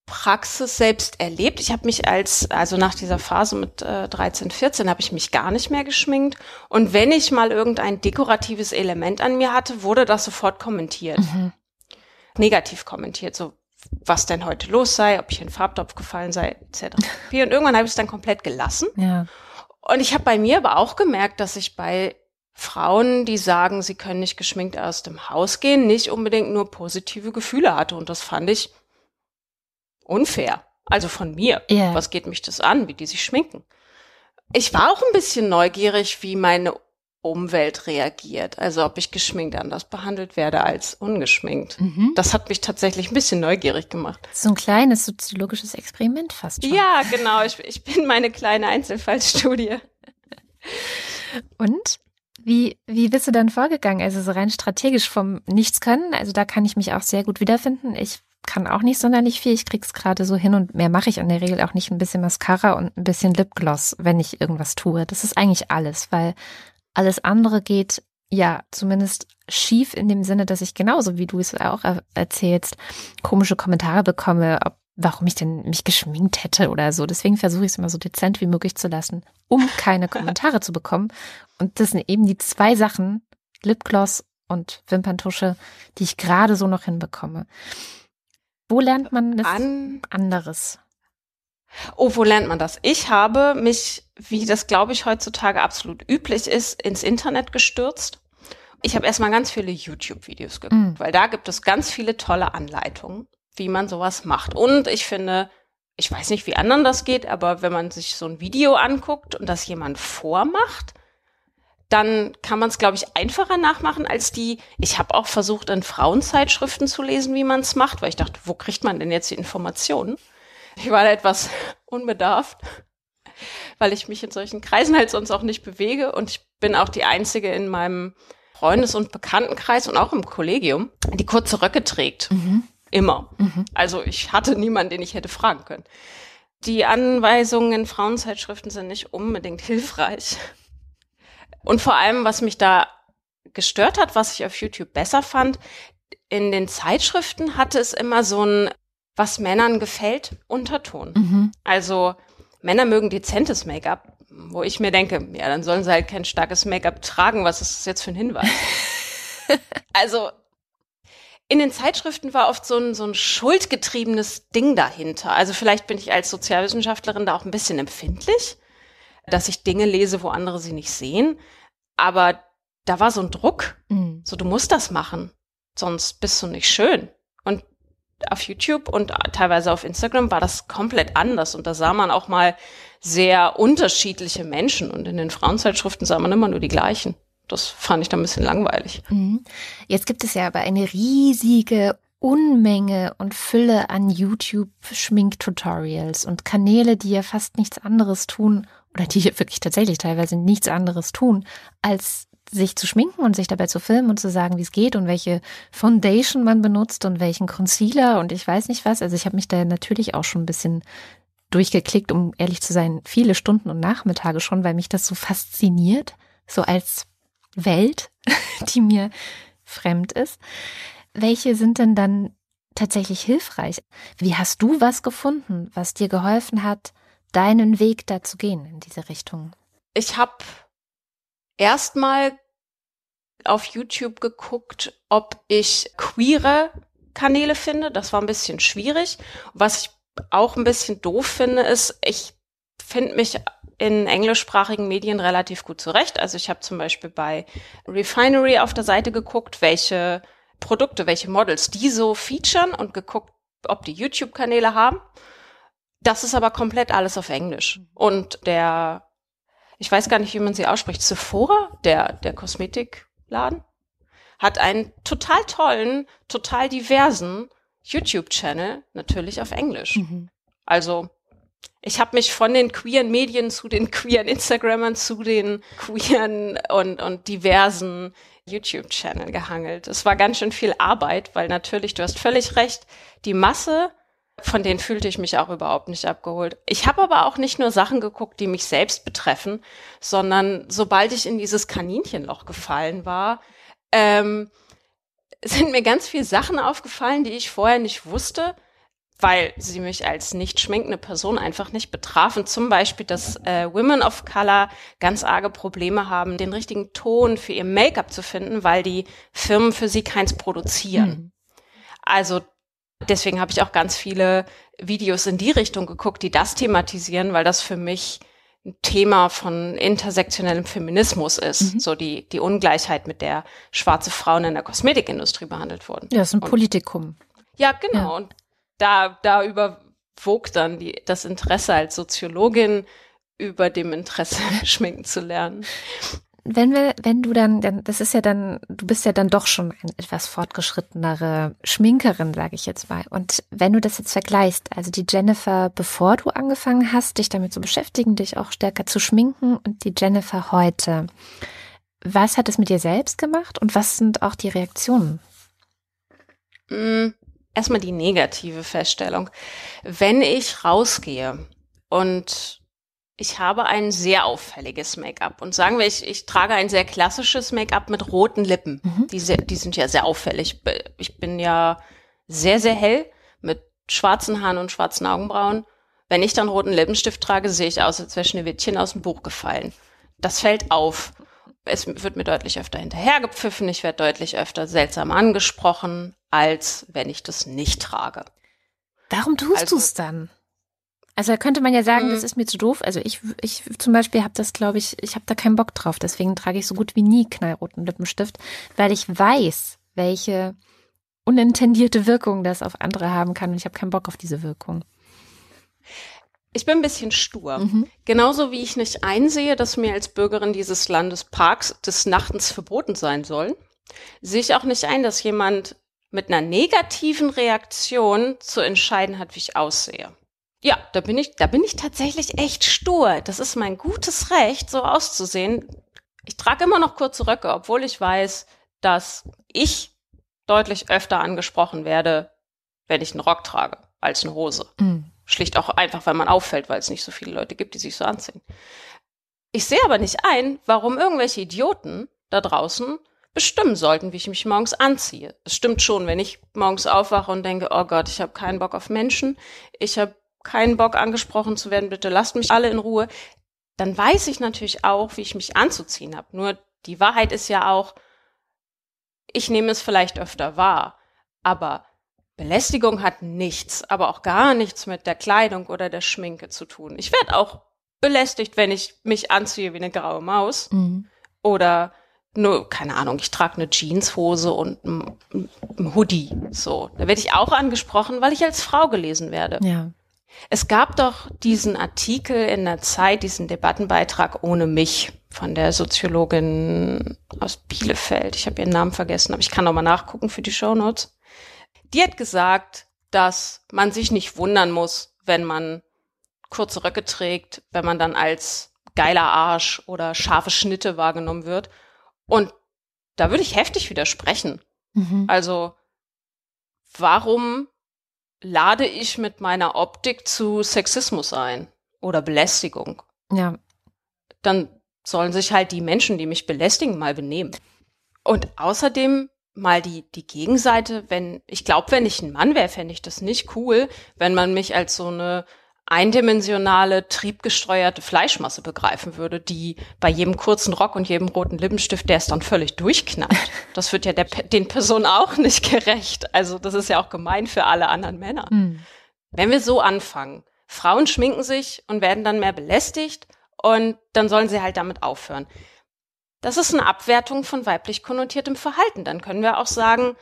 Speaker 8: Praxis selbst erlebt. Ich habe mich als, also nach dieser Phase mit äh, 13, 14 habe ich mich gar nicht mehr geschminkt. Und wenn ich mal irgendein dekoratives Element an mir hatte, wurde das sofort kommentiert. Mhm. Negativ kommentiert, so was denn heute los sei, ob ich in den Farbtopf gefallen sei, etc. Und irgendwann habe ich es dann komplett gelassen.
Speaker 1: Ja.
Speaker 8: Und ich habe bei mir aber auch gemerkt, dass ich bei Frauen, die sagen, sie können nicht geschminkt aus dem Haus gehen, nicht unbedingt nur positive Gefühle hatte. Und das fand ich unfair. Also von mir.
Speaker 1: Yeah.
Speaker 8: Was geht mich das an, wie die sich schminken? Ich war auch ein bisschen neugierig, wie meine Umwelt reagiert. Also ob ich geschminkt anders behandelt werde als ungeschminkt.
Speaker 1: Mhm.
Speaker 8: Das hat mich tatsächlich ein bisschen neugierig gemacht.
Speaker 1: So ein kleines soziologisches Experiment fast schon.
Speaker 8: Ja, genau. Ich, ich bin meine kleine Einzelfallstudie.
Speaker 1: Und? Wie, wie bist du dann vorgegangen? Also so rein strategisch vom Nichts können. Also da kann ich mich auch sehr gut wiederfinden. Ich kann auch nicht sonderlich viel. Ich krieg's gerade so hin und mehr mache ich in der Regel auch nicht. Ein bisschen Mascara und ein bisschen Lipgloss, wenn ich irgendwas tue. Das ist eigentlich alles, weil alles andere geht ja zumindest schief in dem Sinne, dass ich genauso wie du es auch erzählst, komische Kommentare bekomme, ob warum ich denn mich geschminkt hätte oder so. Deswegen versuche ich es immer so dezent wie möglich zu lassen, um keine Kommentare zu bekommen. Und das sind eben die zwei Sachen, Lipgloss und Wimperntusche, die ich gerade so noch hinbekomme. Wo lernt man das
Speaker 8: An
Speaker 1: anderes?
Speaker 8: Oh, wo lernt man das? Ich habe mich, wie das glaube ich heutzutage absolut üblich ist, ins Internet gestürzt. Ich habe erstmal ganz viele YouTube-Videos geguckt,
Speaker 1: Mm.
Speaker 8: weil da gibt es ganz viele tolle Anleitungen, wie man sowas macht. Und ich finde, ich weiß nicht, wie anderen das geht, aber wenn man sich so ein Video anguckt und das jemand vormacht, dann kann man es, glaube ich, einfacher nachmachen als die. Ich habe auch versucht, in Frauenzeitschriften zu lesen, wie man es macht, weil ich dachte, wo kriegt man denn jetzt die Informationen? Ich war da etwas unbedarft, weil ich mich in solchen Kreisen halt sonst auch nicht bewege und ich bin auch die Einzige in meinem Freundes- und Bekanntenkreis und auch im Kollegium, die kurze Röcke trägt.
Speaker 1: Mhm.
Speaker 8: Immer.
Speaker 1: Mhm.
Speaker 8: Also ich hatte niemanden, den ich hätte fragen können. Die Anweisungen in Frauenzeitschriften sind nicht unbedingt hilfreich. Und vor allem, was mich da gestört hat, was ich auf YouTube besser fand, in den Zeitschriften hatte es immer so ein, was Männern gefällt, Unterton.
Speaker 1: Mhm.
Speaker 8: Also Männer mögen dezentes Make-up, wo ich mir denke, ja, dann sollen sie halt kein starkes Make-up tragen. Was ist das jetzt für ein Hinweis? also in den Zeitschriften war oft so ein, so ein schuldgetriebenes Ding dahinter. Also vielleicht bin ich als Sozialwissenschaftlerin da auch ein bisschen empfindlich, dass ich Dinge lese, wo andere sie nicht sehen. Aber da war so ein Druck,
Speaker 1: Mhm.
Speaker 8: so du musst das machen, sonst bist du nicht schön. Und auf YouTube und teilweise auf Instagram war das komplett anders. Und da sah man auch mal sehr unterschiedliche Menschen. Und in den Frauenzeitschriften sah man immer nur die gleichen. Das fand ich dann ein bisschen langweilig.
Speaker 1: Mhm. Jetzt gibt es ja aber eine riesige Unmenge und Fülle an YouTube-Schminktutorials und Kanäle, die ja fast nichts anderes tun oder die wirklich tatsächlich teilweise nichts anderes tun, als sich zu schminken und sich dabei zu filmen und zu sagen, wie es geht und welche Foundation man benutzt und welchen Concealer und ich weiß nicht was. Also ich habe mich da natürlich auch schon ein bisschen durchgeklickt, um ehrlich zu sein, viele Stunden und Nachmittage schon, weil mich das so fasziniert, so als Welt, die mir fremd ist. Welche sind denn dann tatsächlich hilfreich? Wie hast du was gefunden, was dir geholfen hat, deinen Weg da zu gehen in diese Richtung?
Speaker 8: Ich habe erstmal auf YouTube geguckt, ob ich queere Kanäle finde. Das war ein bisschen schwierig. Was ich auch ein bisschen doof finde, ist, ich finde mich in englischsprachigen Medien relativ gut zurecht. Also ich habe zum Beispiel bei Refinery auf der Seite geguckt, welche Produkte, welche Models die so featuren und geguckt, ob die YouTube-Kanäle haben. Das ist aber komplett alles auf Englisch. Und der, ich weiß gar nicht, wie man sie ausspricht, Sephora, der, der Kosmetikladen, hat einen total tollen, total diversen YouTube-Channel, natürlich auf Englisch.
Speaker 1: Mhm.
Speaker 8: Also ich habe mich von den queeren Medien zu den queeren Instagrammern zu den queeren und, und diversen YouTube-Channel gehangelt. Es war ganz schön viel Arbeit, weil natürlich, du hast völlig recht, die Masse, von denen fühlte ich mich auch überhaupt nicht abgeholt. Ich habe aber auch nicht nur Sachen geguckt, die mich selbst betreffen, sondern sobald ich in dieses Kaninchenloch gefallen war, ähm, sind mir ganz viele Sachen aufgefallen, die ich vorher nicht wusste, weil sie mich als nicht schminkende Person einfach nicht betrafen. Zum Beispiel, dass äh, Women of Color ganz arge Probleme haben, den richtigen Ton für ihr Make-up zu finden, weil die Firmen für sie keins produzieren. Mhm. Also deswegen habe ich auch ganz viele Videos in die Richtung geguckt, die das thematisieren, weil das für mich ein Thema von intersektionellem Feminismus ist, mhm. so die, die Ungleichheit, mit der schwarze Frauen in der Kosmetikindustrie behandelt wurden.
Speaker 1: Ja, das ist ein und, Politikum.
Speaker 8: Ja, genau. Ja. Und da, da überwog dann die, das Interesse als Soziologin über dem Interesse schminken zu lernen.
Speaker 1: Wenn wir, wenn du dann, dann, das ist ja dann, du bist ja dann doch schon eine etwas fortgeschrittenere Schminkerin, sage ich jetzt mal. Und wenn du das jetzt vergleichst, also die Jennifer, bevor du angefangen hast, dich damit zu beschäftigen, dich auch stärker zu schminken und die Jennifer heute, was hat es mit dir selbst gemacht und was sind auch die Reaktionen?
Speaker 8: Mm, erstmal die negative Feststellung. Wenn ich rausgehe und ich habe ein sehr auffälliges Make-up und sagen wir, ich, ich trage ein sehr klassisches Make-up mit roten Lippen. Mhm. Die, sehr, die sind ja sehr auffällig. Ich bin ja sehr, sehr hell mit schwarzen Haaren und schwarzen Augenbrauen. Wenn ich dann roten Lippenstift trage, sehe ich aus, als wäre Schneewittchen aus dem Buch gefallen. Das fällt auf. Es wird mir deutlich öfter hinterhergepfiffen. Ich werde deutlich öfter seltsam angesprochen als wenn ich das nicht trage.
Speaker 1: Warum tust also, du es dann? Also da könnte man ja sagen, das mhm. ist mir zu doof. Also ich, ich zum Beispiel habe das, glaube ich, ich habe da keinen Bock drauf. Deswegen trage ich so gut wie nie knallroten Lippenstift, weil ich weiß, welche unintendierte Wirkung das auf andere haben kann. Und ich habe keinen Bock auf diese Wirkung.
Speaker 8: Ich bin ein bisschen stur. Mhm. Genauso wie ich nicht einsehe, dass mir als Bürgerin dieses Landes Parks des Nachtens verboten sein soll, sehe ich auch nicht ein, dass jemand mit einer negativen Reaktion zu entscheiden hat, wie ich aussehe. Ja, da bin ich, da bin ich tatsächlich echt stur. Das ist mein gutes Recht, so auszusehen. Ich trage immer noch kurze Röcke, obwohl ich weiß, dass ich deutlich öfter angesprochen werde, wenn ich einen Rock trage, als eine Hose. Mhm. Schlicht auch einfach, weil man auffällt, weil es nicht so viele Leute gibt, die sich so anziehen. Ich sehe aber nicht ein, warum irgendwelche Idioten da draußen bestimmen sollten, wie ich mich morgens anziehe. Es stimmt schon, wenn ich morgens aufwache und denke, oh Gott, ich habe keinen Bock auf Menschen, ich habe keinen Bock angesprochen zu werden, bitte lasst mich alle in Ruhe, dann weiß ich natürlich auch, wie ich mich anzuziehen habe. Nur die Wahrheit ist ja auch, ich nehme es vielleicht öfter wahr, aber Belästigung hat nichts, aber auch gar nichts mit der Kleidung oder der Schminke zu tun. Ich werde auch belästigt, wenn ich mich anziehe wie eine graue Maus mhm. oder nur, keine Ahnung, ich trage eine Jeanshose und ein, ein Hoodie. So, da werde ich auch angesprochen, weil ich als Frau gelesen werde.
Speaker 1: Ja.
Speaker 8: Es gab doch diesen Artikel in der Zeit, diesen Debattenbeitrag ohne mich von der Soziologin aus Bielefeld. Ich habe ihren Namen vergessen, aber ich kann noch mal nachgucken für die Shownotes. Die hat gesagt, dass man sich nicht wundern muss, wenn man kurze Röcke trägt, wenn man dann als geiler Arsch oder scharfe Schnitte wahrgenommen wird und da würde ich heftig widersprechen. Mhm. Also, warum lade ich mit meiner Optik zu Sexismus ein oder Belästigung?
Speaker 1: Ja.
Speaker 8: Dann sollen sich halt die Menschen, die mich belästigen, mal benehmen. Und außerdem mal die, die Gegenseite, wenn, ich glaube, wenn ich ein Mann wäre, fände ich das nicht cool, wenn man mich als so eine eindimensionale, triebgesteuerte Fleischmasse begreifen würde, die bei jedem kurzen Rock und jedem roten Lippenstift, der es dann völlig durchknallt. Das wird ja der, den Personen auch nicht gerecht. Also das ist ja auch gemein für alle anderen Männer. Mhm. Wenn wir so anfangen, Frauen schminken sich und werden dann mehr belästigt und dann sollen sie halt damit aufhören. Das ist eine Abwertung von weiblich konnotiertem Verhalten. Dann können wir auch sagen,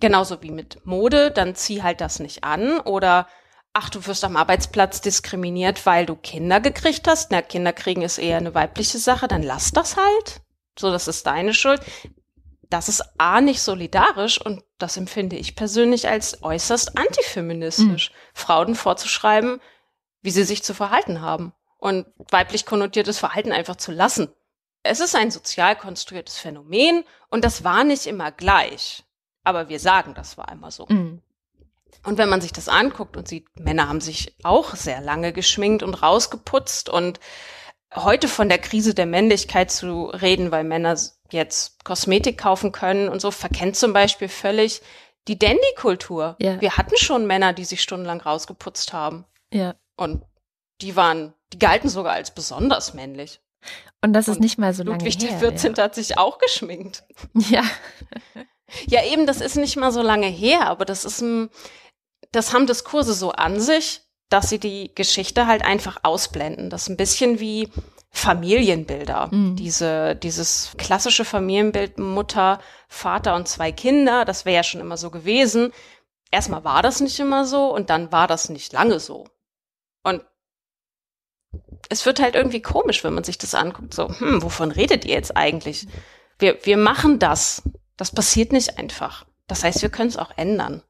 Speaker 8: genauso wie mit Mode, dann zieh halt das nicht an oder ach, du wirst am Arbeitsplatz diskriminiert, weil du Kinder gekriegt hast. Na, Kinder kriegen ist eher eine weibliche Sache, dann lass das halt. So, das ist deine Schuld. Das ist A nicht solidarisch und das empfinde ich persönlich als äußerst antifeministisch, mhm. Frauen vorzuschreiben, wie sie sich zu verhalten haben und weiblich konnotiertes Verhalten einfach zu lassen. Es ist ein sozial konstruiertes Phänomen und das war nicht immer gleich. Aber wir sagen, das war immer so. Mhm. Und wenn man sich das anguckt und sieht, Männer haben sich auch sehr lange geschminkt und rausgeputzt und heute von der Krise der Männlichkeit zu reden, weil Männer jetzt Kosmetik kaufen können und so, verkennt zum Beispiel völlig die Dandy-Kultur.
Speaker 1: Ja.
Speaker 8: Wir hatten schon Männer, die sich stundenlang rausgeputzt haben.
Speaker 1: Ja.
Speaker 8: Und die waren, die galten sogar als besonders männlich.
Speaker 1: Und das ist
Speaker 8: Und
Speaker 1: nicht mal so lange
Speaker 8: Ludwig
Speaker 1: her.
Speaker 8: der 14. hat sich auch geschminkt.
Speaker 1: Ja.
Speaker 8: Ja, eben, das ist nicht mal so lange her, aber das ist ein, das haben Diskurse so an sich, dass sie die Geschichte halt einfach ausblenden. Das ist ein bisschen wie Familienbilder.
Speaker 1: Mhm.
Speaker 8: Diese, dieses klassische Familienbild Mutter, Vater und zwei Kinder, das wäre ja schon immer so gewesen. Erstmal war das nicht immer so und dann war das nicht lange so. Und es wird halt irgendwie komisch, wenn man sich das anguckt. So, hm, wovon redet ihr jetzt eigentlich? Wir, wir machen das. Das passiert nicht einfach. Das heißt, wir können es auch ändern.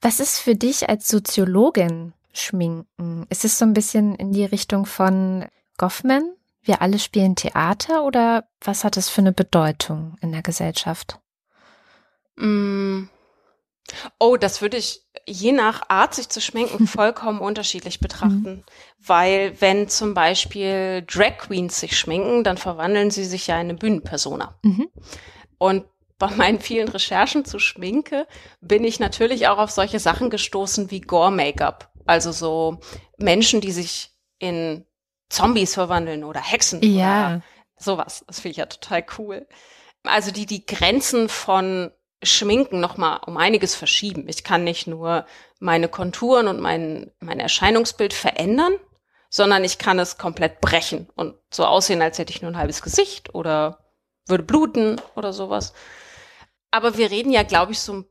Speaker 1: Was ist für dich als Soziologin Schminken? Ist es so ein bisschen in die Richtung von Goffman? Wir alle spielen Theater oder was hat es für eine Bedeutung in der Gesellschaft?
Speaker 8: Mm. Oh, das würde ich je nach Art, sich zu schminken, vollkommen unterschiedlich betrachten. Weil wenn zum Beispiel Drag Queens sich schminken, dann verwandeln sie sich ja in eine Bühnenpersona.
Speaker 1: Mhm.
Speaker 8: Und bei meinen vielen Recherchen zu Schminke bin ich natürlich auch auf solche Sachen gestoßen wie Gore-Make-up. Also so Menschen, die sich in Zombies verwandeln oder Hexen
Speaker 1: Ja.
Speaker 8: oder sowas. Das finde ich ja total cool. Also die die Grenzen von Schminken noch mal um einiges verschieben. Ich kann nicht nur meine Konturen und mein mein Erscheinungsbild verändern, sondern ich kann es komplett brechen und so aussehen, als hätte ich nur ein halbes Gesicht oder würde bluten oder sowas. Aber wir reden ja, glaube ich, so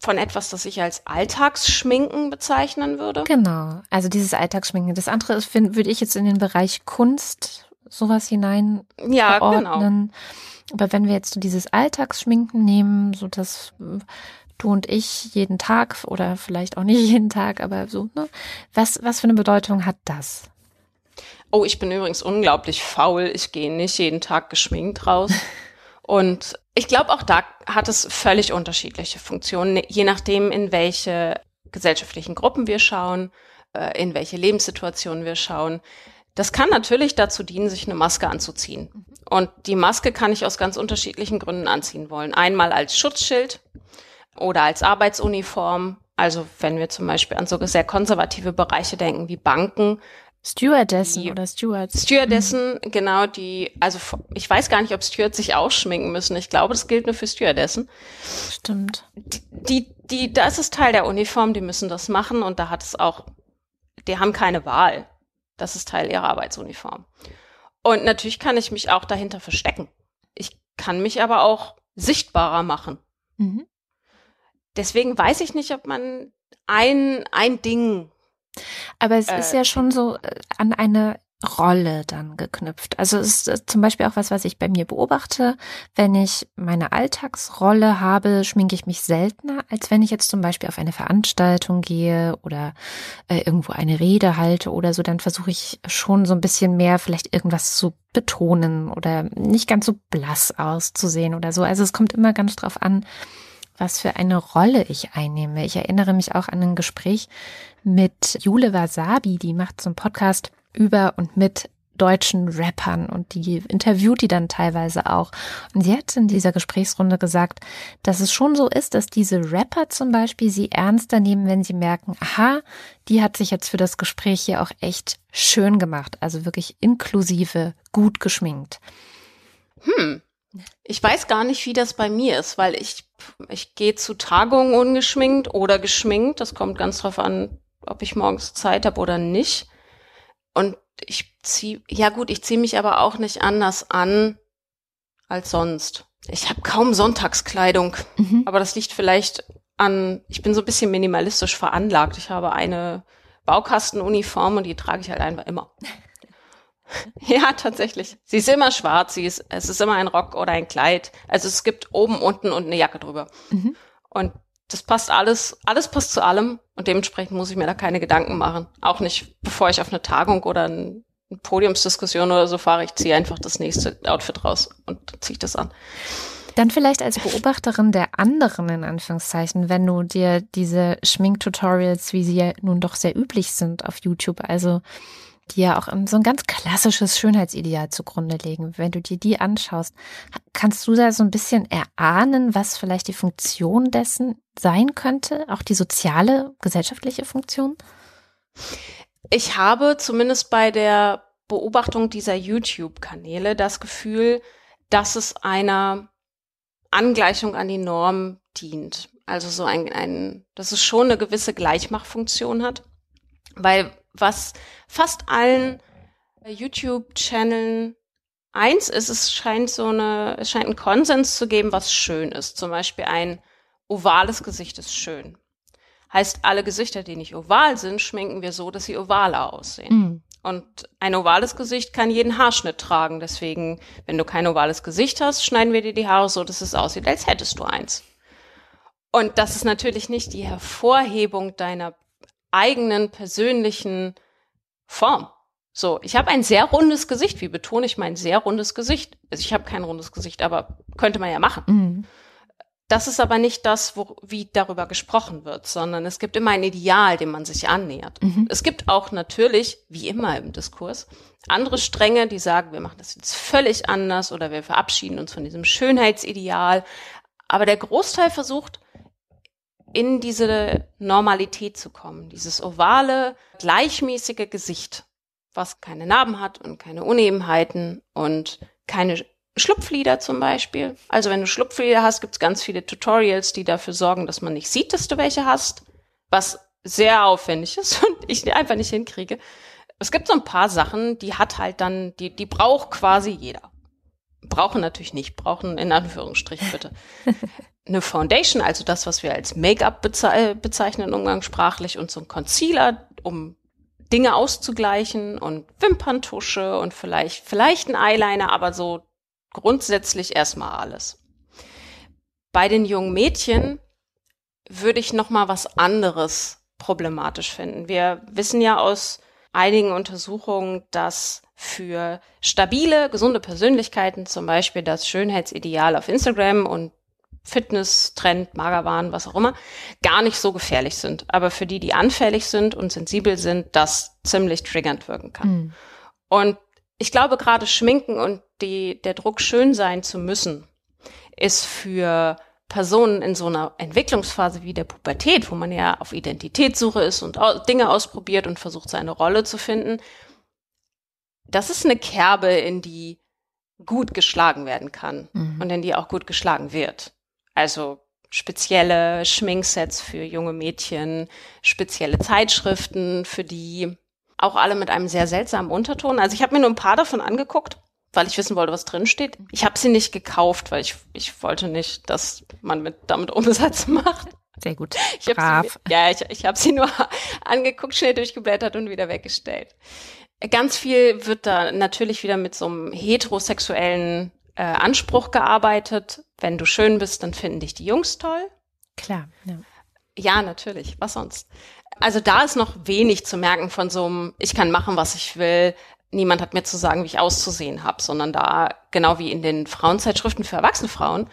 Speaker 8: von etwas, das ich als Alltagsschminken bezeichnen würde.
Speaker 1: Genau, also dieses Alltagsschminken. Das andere ist, würde ich jetzt in den Bereich Kunst sowas hinein
Speaker 8: Ja, genau.
Speaker 1: Aber wenn wir jetzt so dieses Alltagsschminken nehmen, so dass äh, du und ich jeden Tag oder vielleicht auch nicht jeden Tag, aber so, ne? Was, was für eine Bedeutung hat das?
Speaker 8: Oh, ich bin übrigens unglaublich faul. Ich gehe nicht jeden Tag geschminkt raus. Und ich glaube, auch da hat es völlig unterschiedliche Funktionen, je nachdem, in welche gesellschaftlichen Gruppen wir schauen, äh, in welche Lebenssituationen wir schauen. Das kann natürlich dazu dienen, sich eine Maske anzuziehen. Und die Maske kann ich aus ganz unterschiedlichen Gründen anziehen wollen. Einmal als Schutzschild oder als Arbeitsuniform. Also wenn wir zum Beispiel an so sehr konservative Bereiche denken wie Banken,
Speaker 1: Stewardessen
Speaker 8: Die-
Speaker 1: oder Stewards?
Speaker 8: Stewardessen, genau, die, also ich weiß gar nicht, ob Stewards sich ausschminken müssen. Ich glaube, das gilt nur für Stewardessen.
Speaker 1: Stimmt.
Speaker 8: Die, die, das ist Teil der Uniform, die müssen das machen und da hat es auch, die haben keine Wahl. Das ist Teil ihrer Arbeitsuniform. Und natürlich kann ich mich auch dahinter verstecken. Ich kann mich aber auch sichtbarer machen.
Speaker 1: Mhm.
Speaker 8: Deswegen weiß ich nicht, ob man ein, ein Ding
Speaker 1: Aber es ist
Speaker 8: Äh,
Speaker 1: ja schon so äh, an eine Rolle dann geknüpft. Also es ist äh, zum Beispiel auch was, was ich bei mir beobachte. Wenn ich meine Alltagsrolle habe, schminke ich mich seltener, als wenn ich jetzt zum Beispiel auf eine Veranstaltung gehe oder äh, irgendwo eine Rede halte oder so. Dann versuche ich schon so ein bisschen mehr vielleicht irgendwas zu betonen oder nicht ganz so blass auszusehen oder so. Also es kommt immer ganz drauf an, was für eine Rolle ich einnehme. Ich erinnere mich auch an ein Gespräch mit Jule Wasabi, die macht so einen Podcast über und mit deutschen Rappern und die interviewt die dann teilweise auch. Und sie hat in dieser Gesprächsrunde gesagt, dass es schon so ist, dass diese Rapper zum Beispiel sie ernster nehmen, wenn sie merken, aha, die hat sich jetzt für das Gespräch hier auch echt schön gemacht, also wirklich inklusive, gut geschminkt.
Speaker 8: Hm. Ich weiß gar nicht, wie das bei mir ist, weil ich, ich gehe zu Tagungen ungeschminkt oder geschminkt. Das kommt ganz drauf an, ob ich morgens Zeit habe oder nicht. Und ich zieh, ja gut, ich ziehe mich aber auch nicht anders an als sonst. Ich habe kaum Sonntagskleidung,
Speaker 1: Mhm.
Speaker 8: aber das liegt vielleicht an, ich bin so ein bisschen minimalistisch veranlagt. Ich habe eine Baukastenuniform und die trage ich halt einfach immer. Ja, tatsächlich. Sie ist immer schwarz, sie ist, es ist immer ein Rock oder ein Kleid. Also es gibt oben, unten und eine Jacke drüber.
Speaker 1: Mhm.
Speaker 8: Und das passt alles, alles passt zu allem und dementsprechend muss ich mir da keine Gedanken machen. Auch nicht, bevor ich auf eine Tagung oder ein, eine Podiumsdiskussion oder so fahre. Ich ziehe einfach das nächste Outfit raus und ziehe das an.
Speaker 1: Dann vielleicht als Beobachterin der anderen, in Anführungszeichen, wenn du dir diese Schminktutorials, wie sie ja nun doch sehr üblich sind auf YouTube, also die ja auch so ein ganz klassisches Schönheitsideal zugrunde legen. Wenn du dir die anschaust, kannst du da so ein bisschen erahnen, was vielleicht die Funktion dessen sein könnte, auch die soziale, gesellschaftliche Funktion?
Speaker 8: Ich habe zumindest bei der Beobachtung dieser YouTube-Kanäle das Gefühl, dass es einer Angleichung an die Norm dient. Also so ein, ein dass es schon eine gewisse Gleichmachfunktion hat. Weil was fast allen YouTube-Channeln eins ist, es scheint so eine, es scheint einen Konsens zu geben, was schön ist. Zum Beispiel ein ovales Gesicht ist schön. Heißt, alle Gesichter, die nicht oval sind, schminken wir so, dass sie ovaler aussehen. Mhm. Und ein ovales Gesicht kann jeden Haarschnitt tragen. Deswegen, wenn du kein ovales Gesicht hast, schneiden wir dir die Haare so, dass es aussieht, als hättest du eins. Und das ist natürlich nicht die Hervorhebung deiner eigenen persönlichen Form. So, ich habe ein sehr rundes Gesicht. Wie betone ich mein sehr rundes Gesicht? Also ich habe kein rundes Gesicht, aber könnte man ja machen. Mhm. Das ist aber nicht das, wo, wie darüber gesprochen wird, sondern es gibt immer ein Ideal, dem man sich annähert. Mhm. Es gibt auch natürlich, wie immer im Diskurs, andere Stränge, die sagen, wir machen das jetzt völlig anders oder wir verabschieden uns von diesem Schönheitsideal. Aber der Großteil versucht, in diese Normalität zu kommen, dieses ovale, gleichmäßige Gesicht, was keine Narben hat und keine Unebenheiten und keine Schlupflider zum Beispiel. Also wenn du Schlupflider hast, gibt es ganz viele Tutorials, die dafür sorgen, dass man nicht sieht, dass du welche hast, was sehr aufwendig ist und ich einfach nicht hinkriege. Es gibt so ein paar Sachen, die hat halt dann, die, die braucht quasi jeder. Brauchen natürlich nicht, brauchen in Anführungsstrichen bitte. Eine Foundation, also das, was wir als Make-up beze bezeichnen umgangssprachlich und so ein Concealer, um Dinge auszugleichen und Wimperntusche und vielleicht, vielleicht ein Eyeliner, aber so grundsätzlich erstmal alles. Bei den jungen Mädchen würde ich noch mal was anderes problematisch finden. Wir wissen ja aus einigen Untersuchungen, dass für stabile, gesunde Persönlichkeiten zum Beispiel das Schönheitsideal auf Instagram und Fitness, Trend, Magerwahn, was auch immer, gar nicht so gefährlich sind. Aber für die, die anfällig sind und sensibel sind, das ziemlich triggernd wirken kann. Mhm. Und ich glaube, gerade Schminken und die, der Druck, schön sein zu müssen, ist für Personen in so einer Entwicklungsphase wie der Pubertät, wo man ja auf Identitätssuche ist und Dinge ausprobiert und versucht, seine Rolle zu finden, das ist eine Kerbe, in die gut geschlagen werden kann mhm. und in die auch gut geschlagen wird. Also spezielle Schminksets für junge Mädchen, spezielle Zeitschriften für die, auch alle mit einem sehr seltsamen Unterton. Also ich habe mir nur ein paar davon angeguckt, weil ich wissen wollte, was drin steht. Ich habe sie nicht gekauft, weil ich, ich wollte nicht, dass man mit, damit Umsatz macht.
Speaker 1: Sehr gut.
Speaker 8: Ich hab sie, ja, ich, ich habe sie nur angeguckt, schnell durchgeblättert und wieder weggestellt. Ganz viel wird da natürlich wieder mit so einem heterosexuellen äh, Anspruch gearbeitet. Wenn du schön bist, dann finden dich die Jungs toll.
Speaker 1: Klar. Ja,
Speaker 8: ja natürlich. Was sonst? Also da ist noch wenig zu merken von so einem, ich kann machen, was ich will. Niemand hat mir zu sagen, wie ich auszusehen habe, sondern da, genau wie in den Frauenzeitschriften für erwachsene Frauen,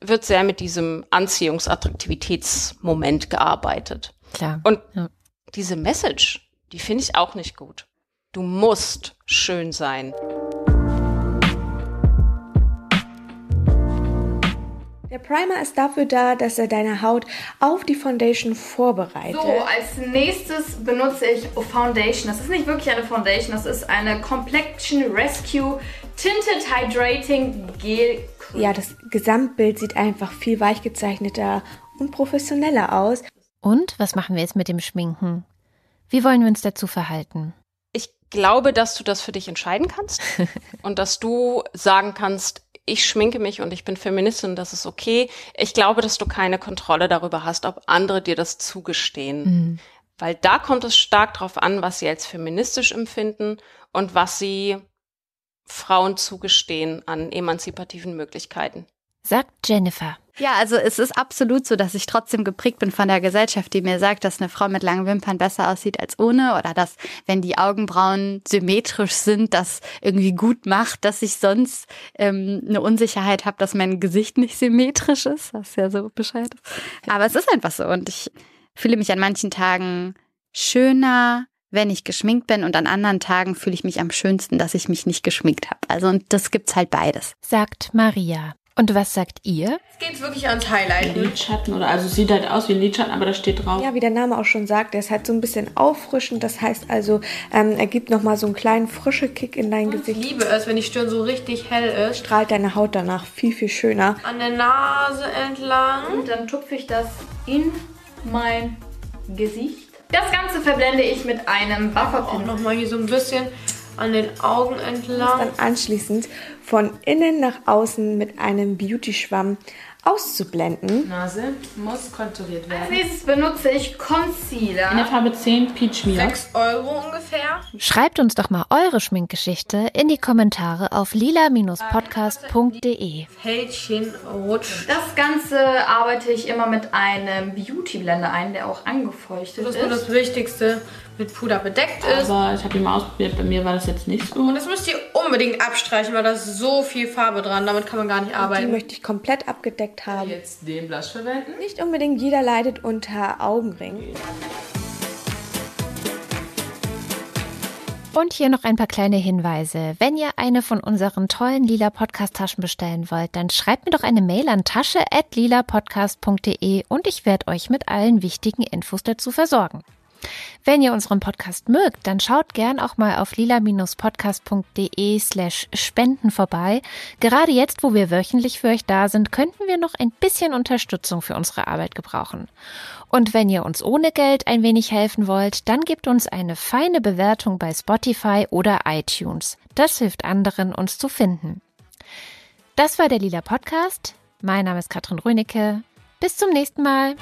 Speaker 8: wird sehr mit diesem Anziehungsattraktivitätsmoment gearbeitet.
Speaker 1: Klar.
Speaker 8: Und ja. diese Message, die finde ich auch nicht gut. Du musst schön sein.
Speaker 2: Der Primer ist dafür da, dass er deine Haut auf die Foundation vorbereitet.
Speaker 9: So, als nächstes benutze ich Foundation. Das ist nicht wirklich eine Foundation, das ist eine Complexion Rescue Tinted Hydrating Gel Cream.
Speaker 2: Ja, das Gesamtbild sieht einfach viel weichgezeichneter und professioneller aus.
Speaker 1: Und was machen wir jetzt mit dem Schminken? Wie wollen wir uns dazu verhalten?
Speaker 8: Ich glaube, dass du das für dich entscheiden kannst und dass du sagen kannst, ich schminke mich und ich bin Feministin, das ist okay. Ich glaube, dass du keine Kontrolle darüber hast, ob andere dir das zugestehen. Mhm. Weil da kommt es stark drauf an, was sie als feministisch empfinden und was sie Frauen zugestehen an emanzipativen Möglichkeiten.
Speaker 1: Sagt Jennifer.
Speaker 7: Ja, also es ist absolut so, dass ich trotzdem geprägt bin von der Gesellschaft, die mir sagt, dass eine Frau mit langen Wimpern besser aussieht als ohne oder dass, wenn die Augenbrauen symmetrisch sind, das irgendwie gut macht, dass ich sonst ähm, eine Unsicherheit habe, dass mein Gesicht nicht symmetrisch ist, was ja so Bescheid ist. Aber es ist einfach so und ich fühle mich an manchen Tagen schöner, wenn ich geschminkt bin und an anderen Tagen fühle ich mich am schönsten, dass ich mich nicht geschminkt habe. Also und das gibt's halt beides.
Speaker 1: Sagt Maria. Und was sagt ihr?
Speaker 3: Jetzt geht's wirklich ans Highlighten.
Speaker 6: Lidschatten oder also es sieht halt aus wie ein Lidschatten, aber da steht drauf.
Speaker 2: Ja, wie der Name auch schon sagt, der ist halt so ein bisschen auffrischend. Das heißt also, ähm, er gibt nochmal so einen kleinen frische Kick in dein
Speaker 3: Ich
Speaker 2: Gesicht.
Speaker 3: liebe es, wenn die Stirn so richtig hell ist.
Speaker 2: Strahlt deine Haut danach viel, viel schöner.
Speaker 3: An der Nase entlang.
Speaker 9: Und dann tupfe ich das in mein Gesicht. Das Ganze verblende ich mit einem
Speaker 3: Auch
Speaker 9: Bufferpinsel.
Speaker 3: nochmal hier so ein bisschen an den Augen entlang.
Speaker 2: Dann anschließend von innen nach außen mit einem Beauty-Schwamm auszublenden.
Speaker 6: Nase muss konturiert
Speaker 9: Als
Speaker 6: werden.
Speaker 9: nächstes benutze ich
Speaker 6: In der
Speaker 9: Concealer.
Speaker 6: Farbe 10 Peach Mia.
Speaker 3: 6 Euro ungefähr.
Speaker 1: Schreibt uns doch mal eure Schminkgeschichte in die Kommentare auf lila-podcast.de.
Speaker 3: Fältchen rutscht.
Speaker 9: Das Ganze arbeite ich immer mit einem Beauty Blender ein, der auch angefeuchtet
Speaker 3: Das ist nur
Speaker 9: ist.
Speaker 3: das Wichtigste mit Puder bedeckt ist.
Speaker 6: Aber ich habe ihn mal ausprobiert, bei mir war das jetzt nicht so.
Speaker 3: Und das müsst ihr unbedingt abstreichen, weil da ist so viel Farbe dran. Damit kann man gar nicht
Speaker 2: Die
Speaker 3: arbeiten.
Speaker 2: möchte ich komplett abgedeckt haben.
Speaker 6: Jetzt den Blush verwenden.
Speaker 2: Nicht unbedingt jeder leidet unter Augenringen.
Speaker 1: Und hier noch ein paar kleine Hinweise. Wenn ihr eine von unseren tollen lila Podcast-Taschen bestellen wollt, dann schreibt mir doch eine Mail an tasche.lilapodcast.de und ich werde euch mit allen wichtigen Infos dazu versorgen. Wenn ihr unseren Podcast mögt, dann schaut gern auch mal auf lila-podcast.de slash spenden vorbei. Gerade jetzt, wo wir wöchentlich für euch da sind, könnten wir noch ein bisschen Unterstützung für unsere Arbeit gebrauchen. Und wenn ihr uns ohne Geld ein wenig helfen wollt, dann gebt uns eine feine Bewertung bei Spotify oder iTunes. Das hilft anderen, uns zu finden. Das war der Lila Podcast. Mein Name ist Katrin Rönecke. Bis zum nächsten Mal.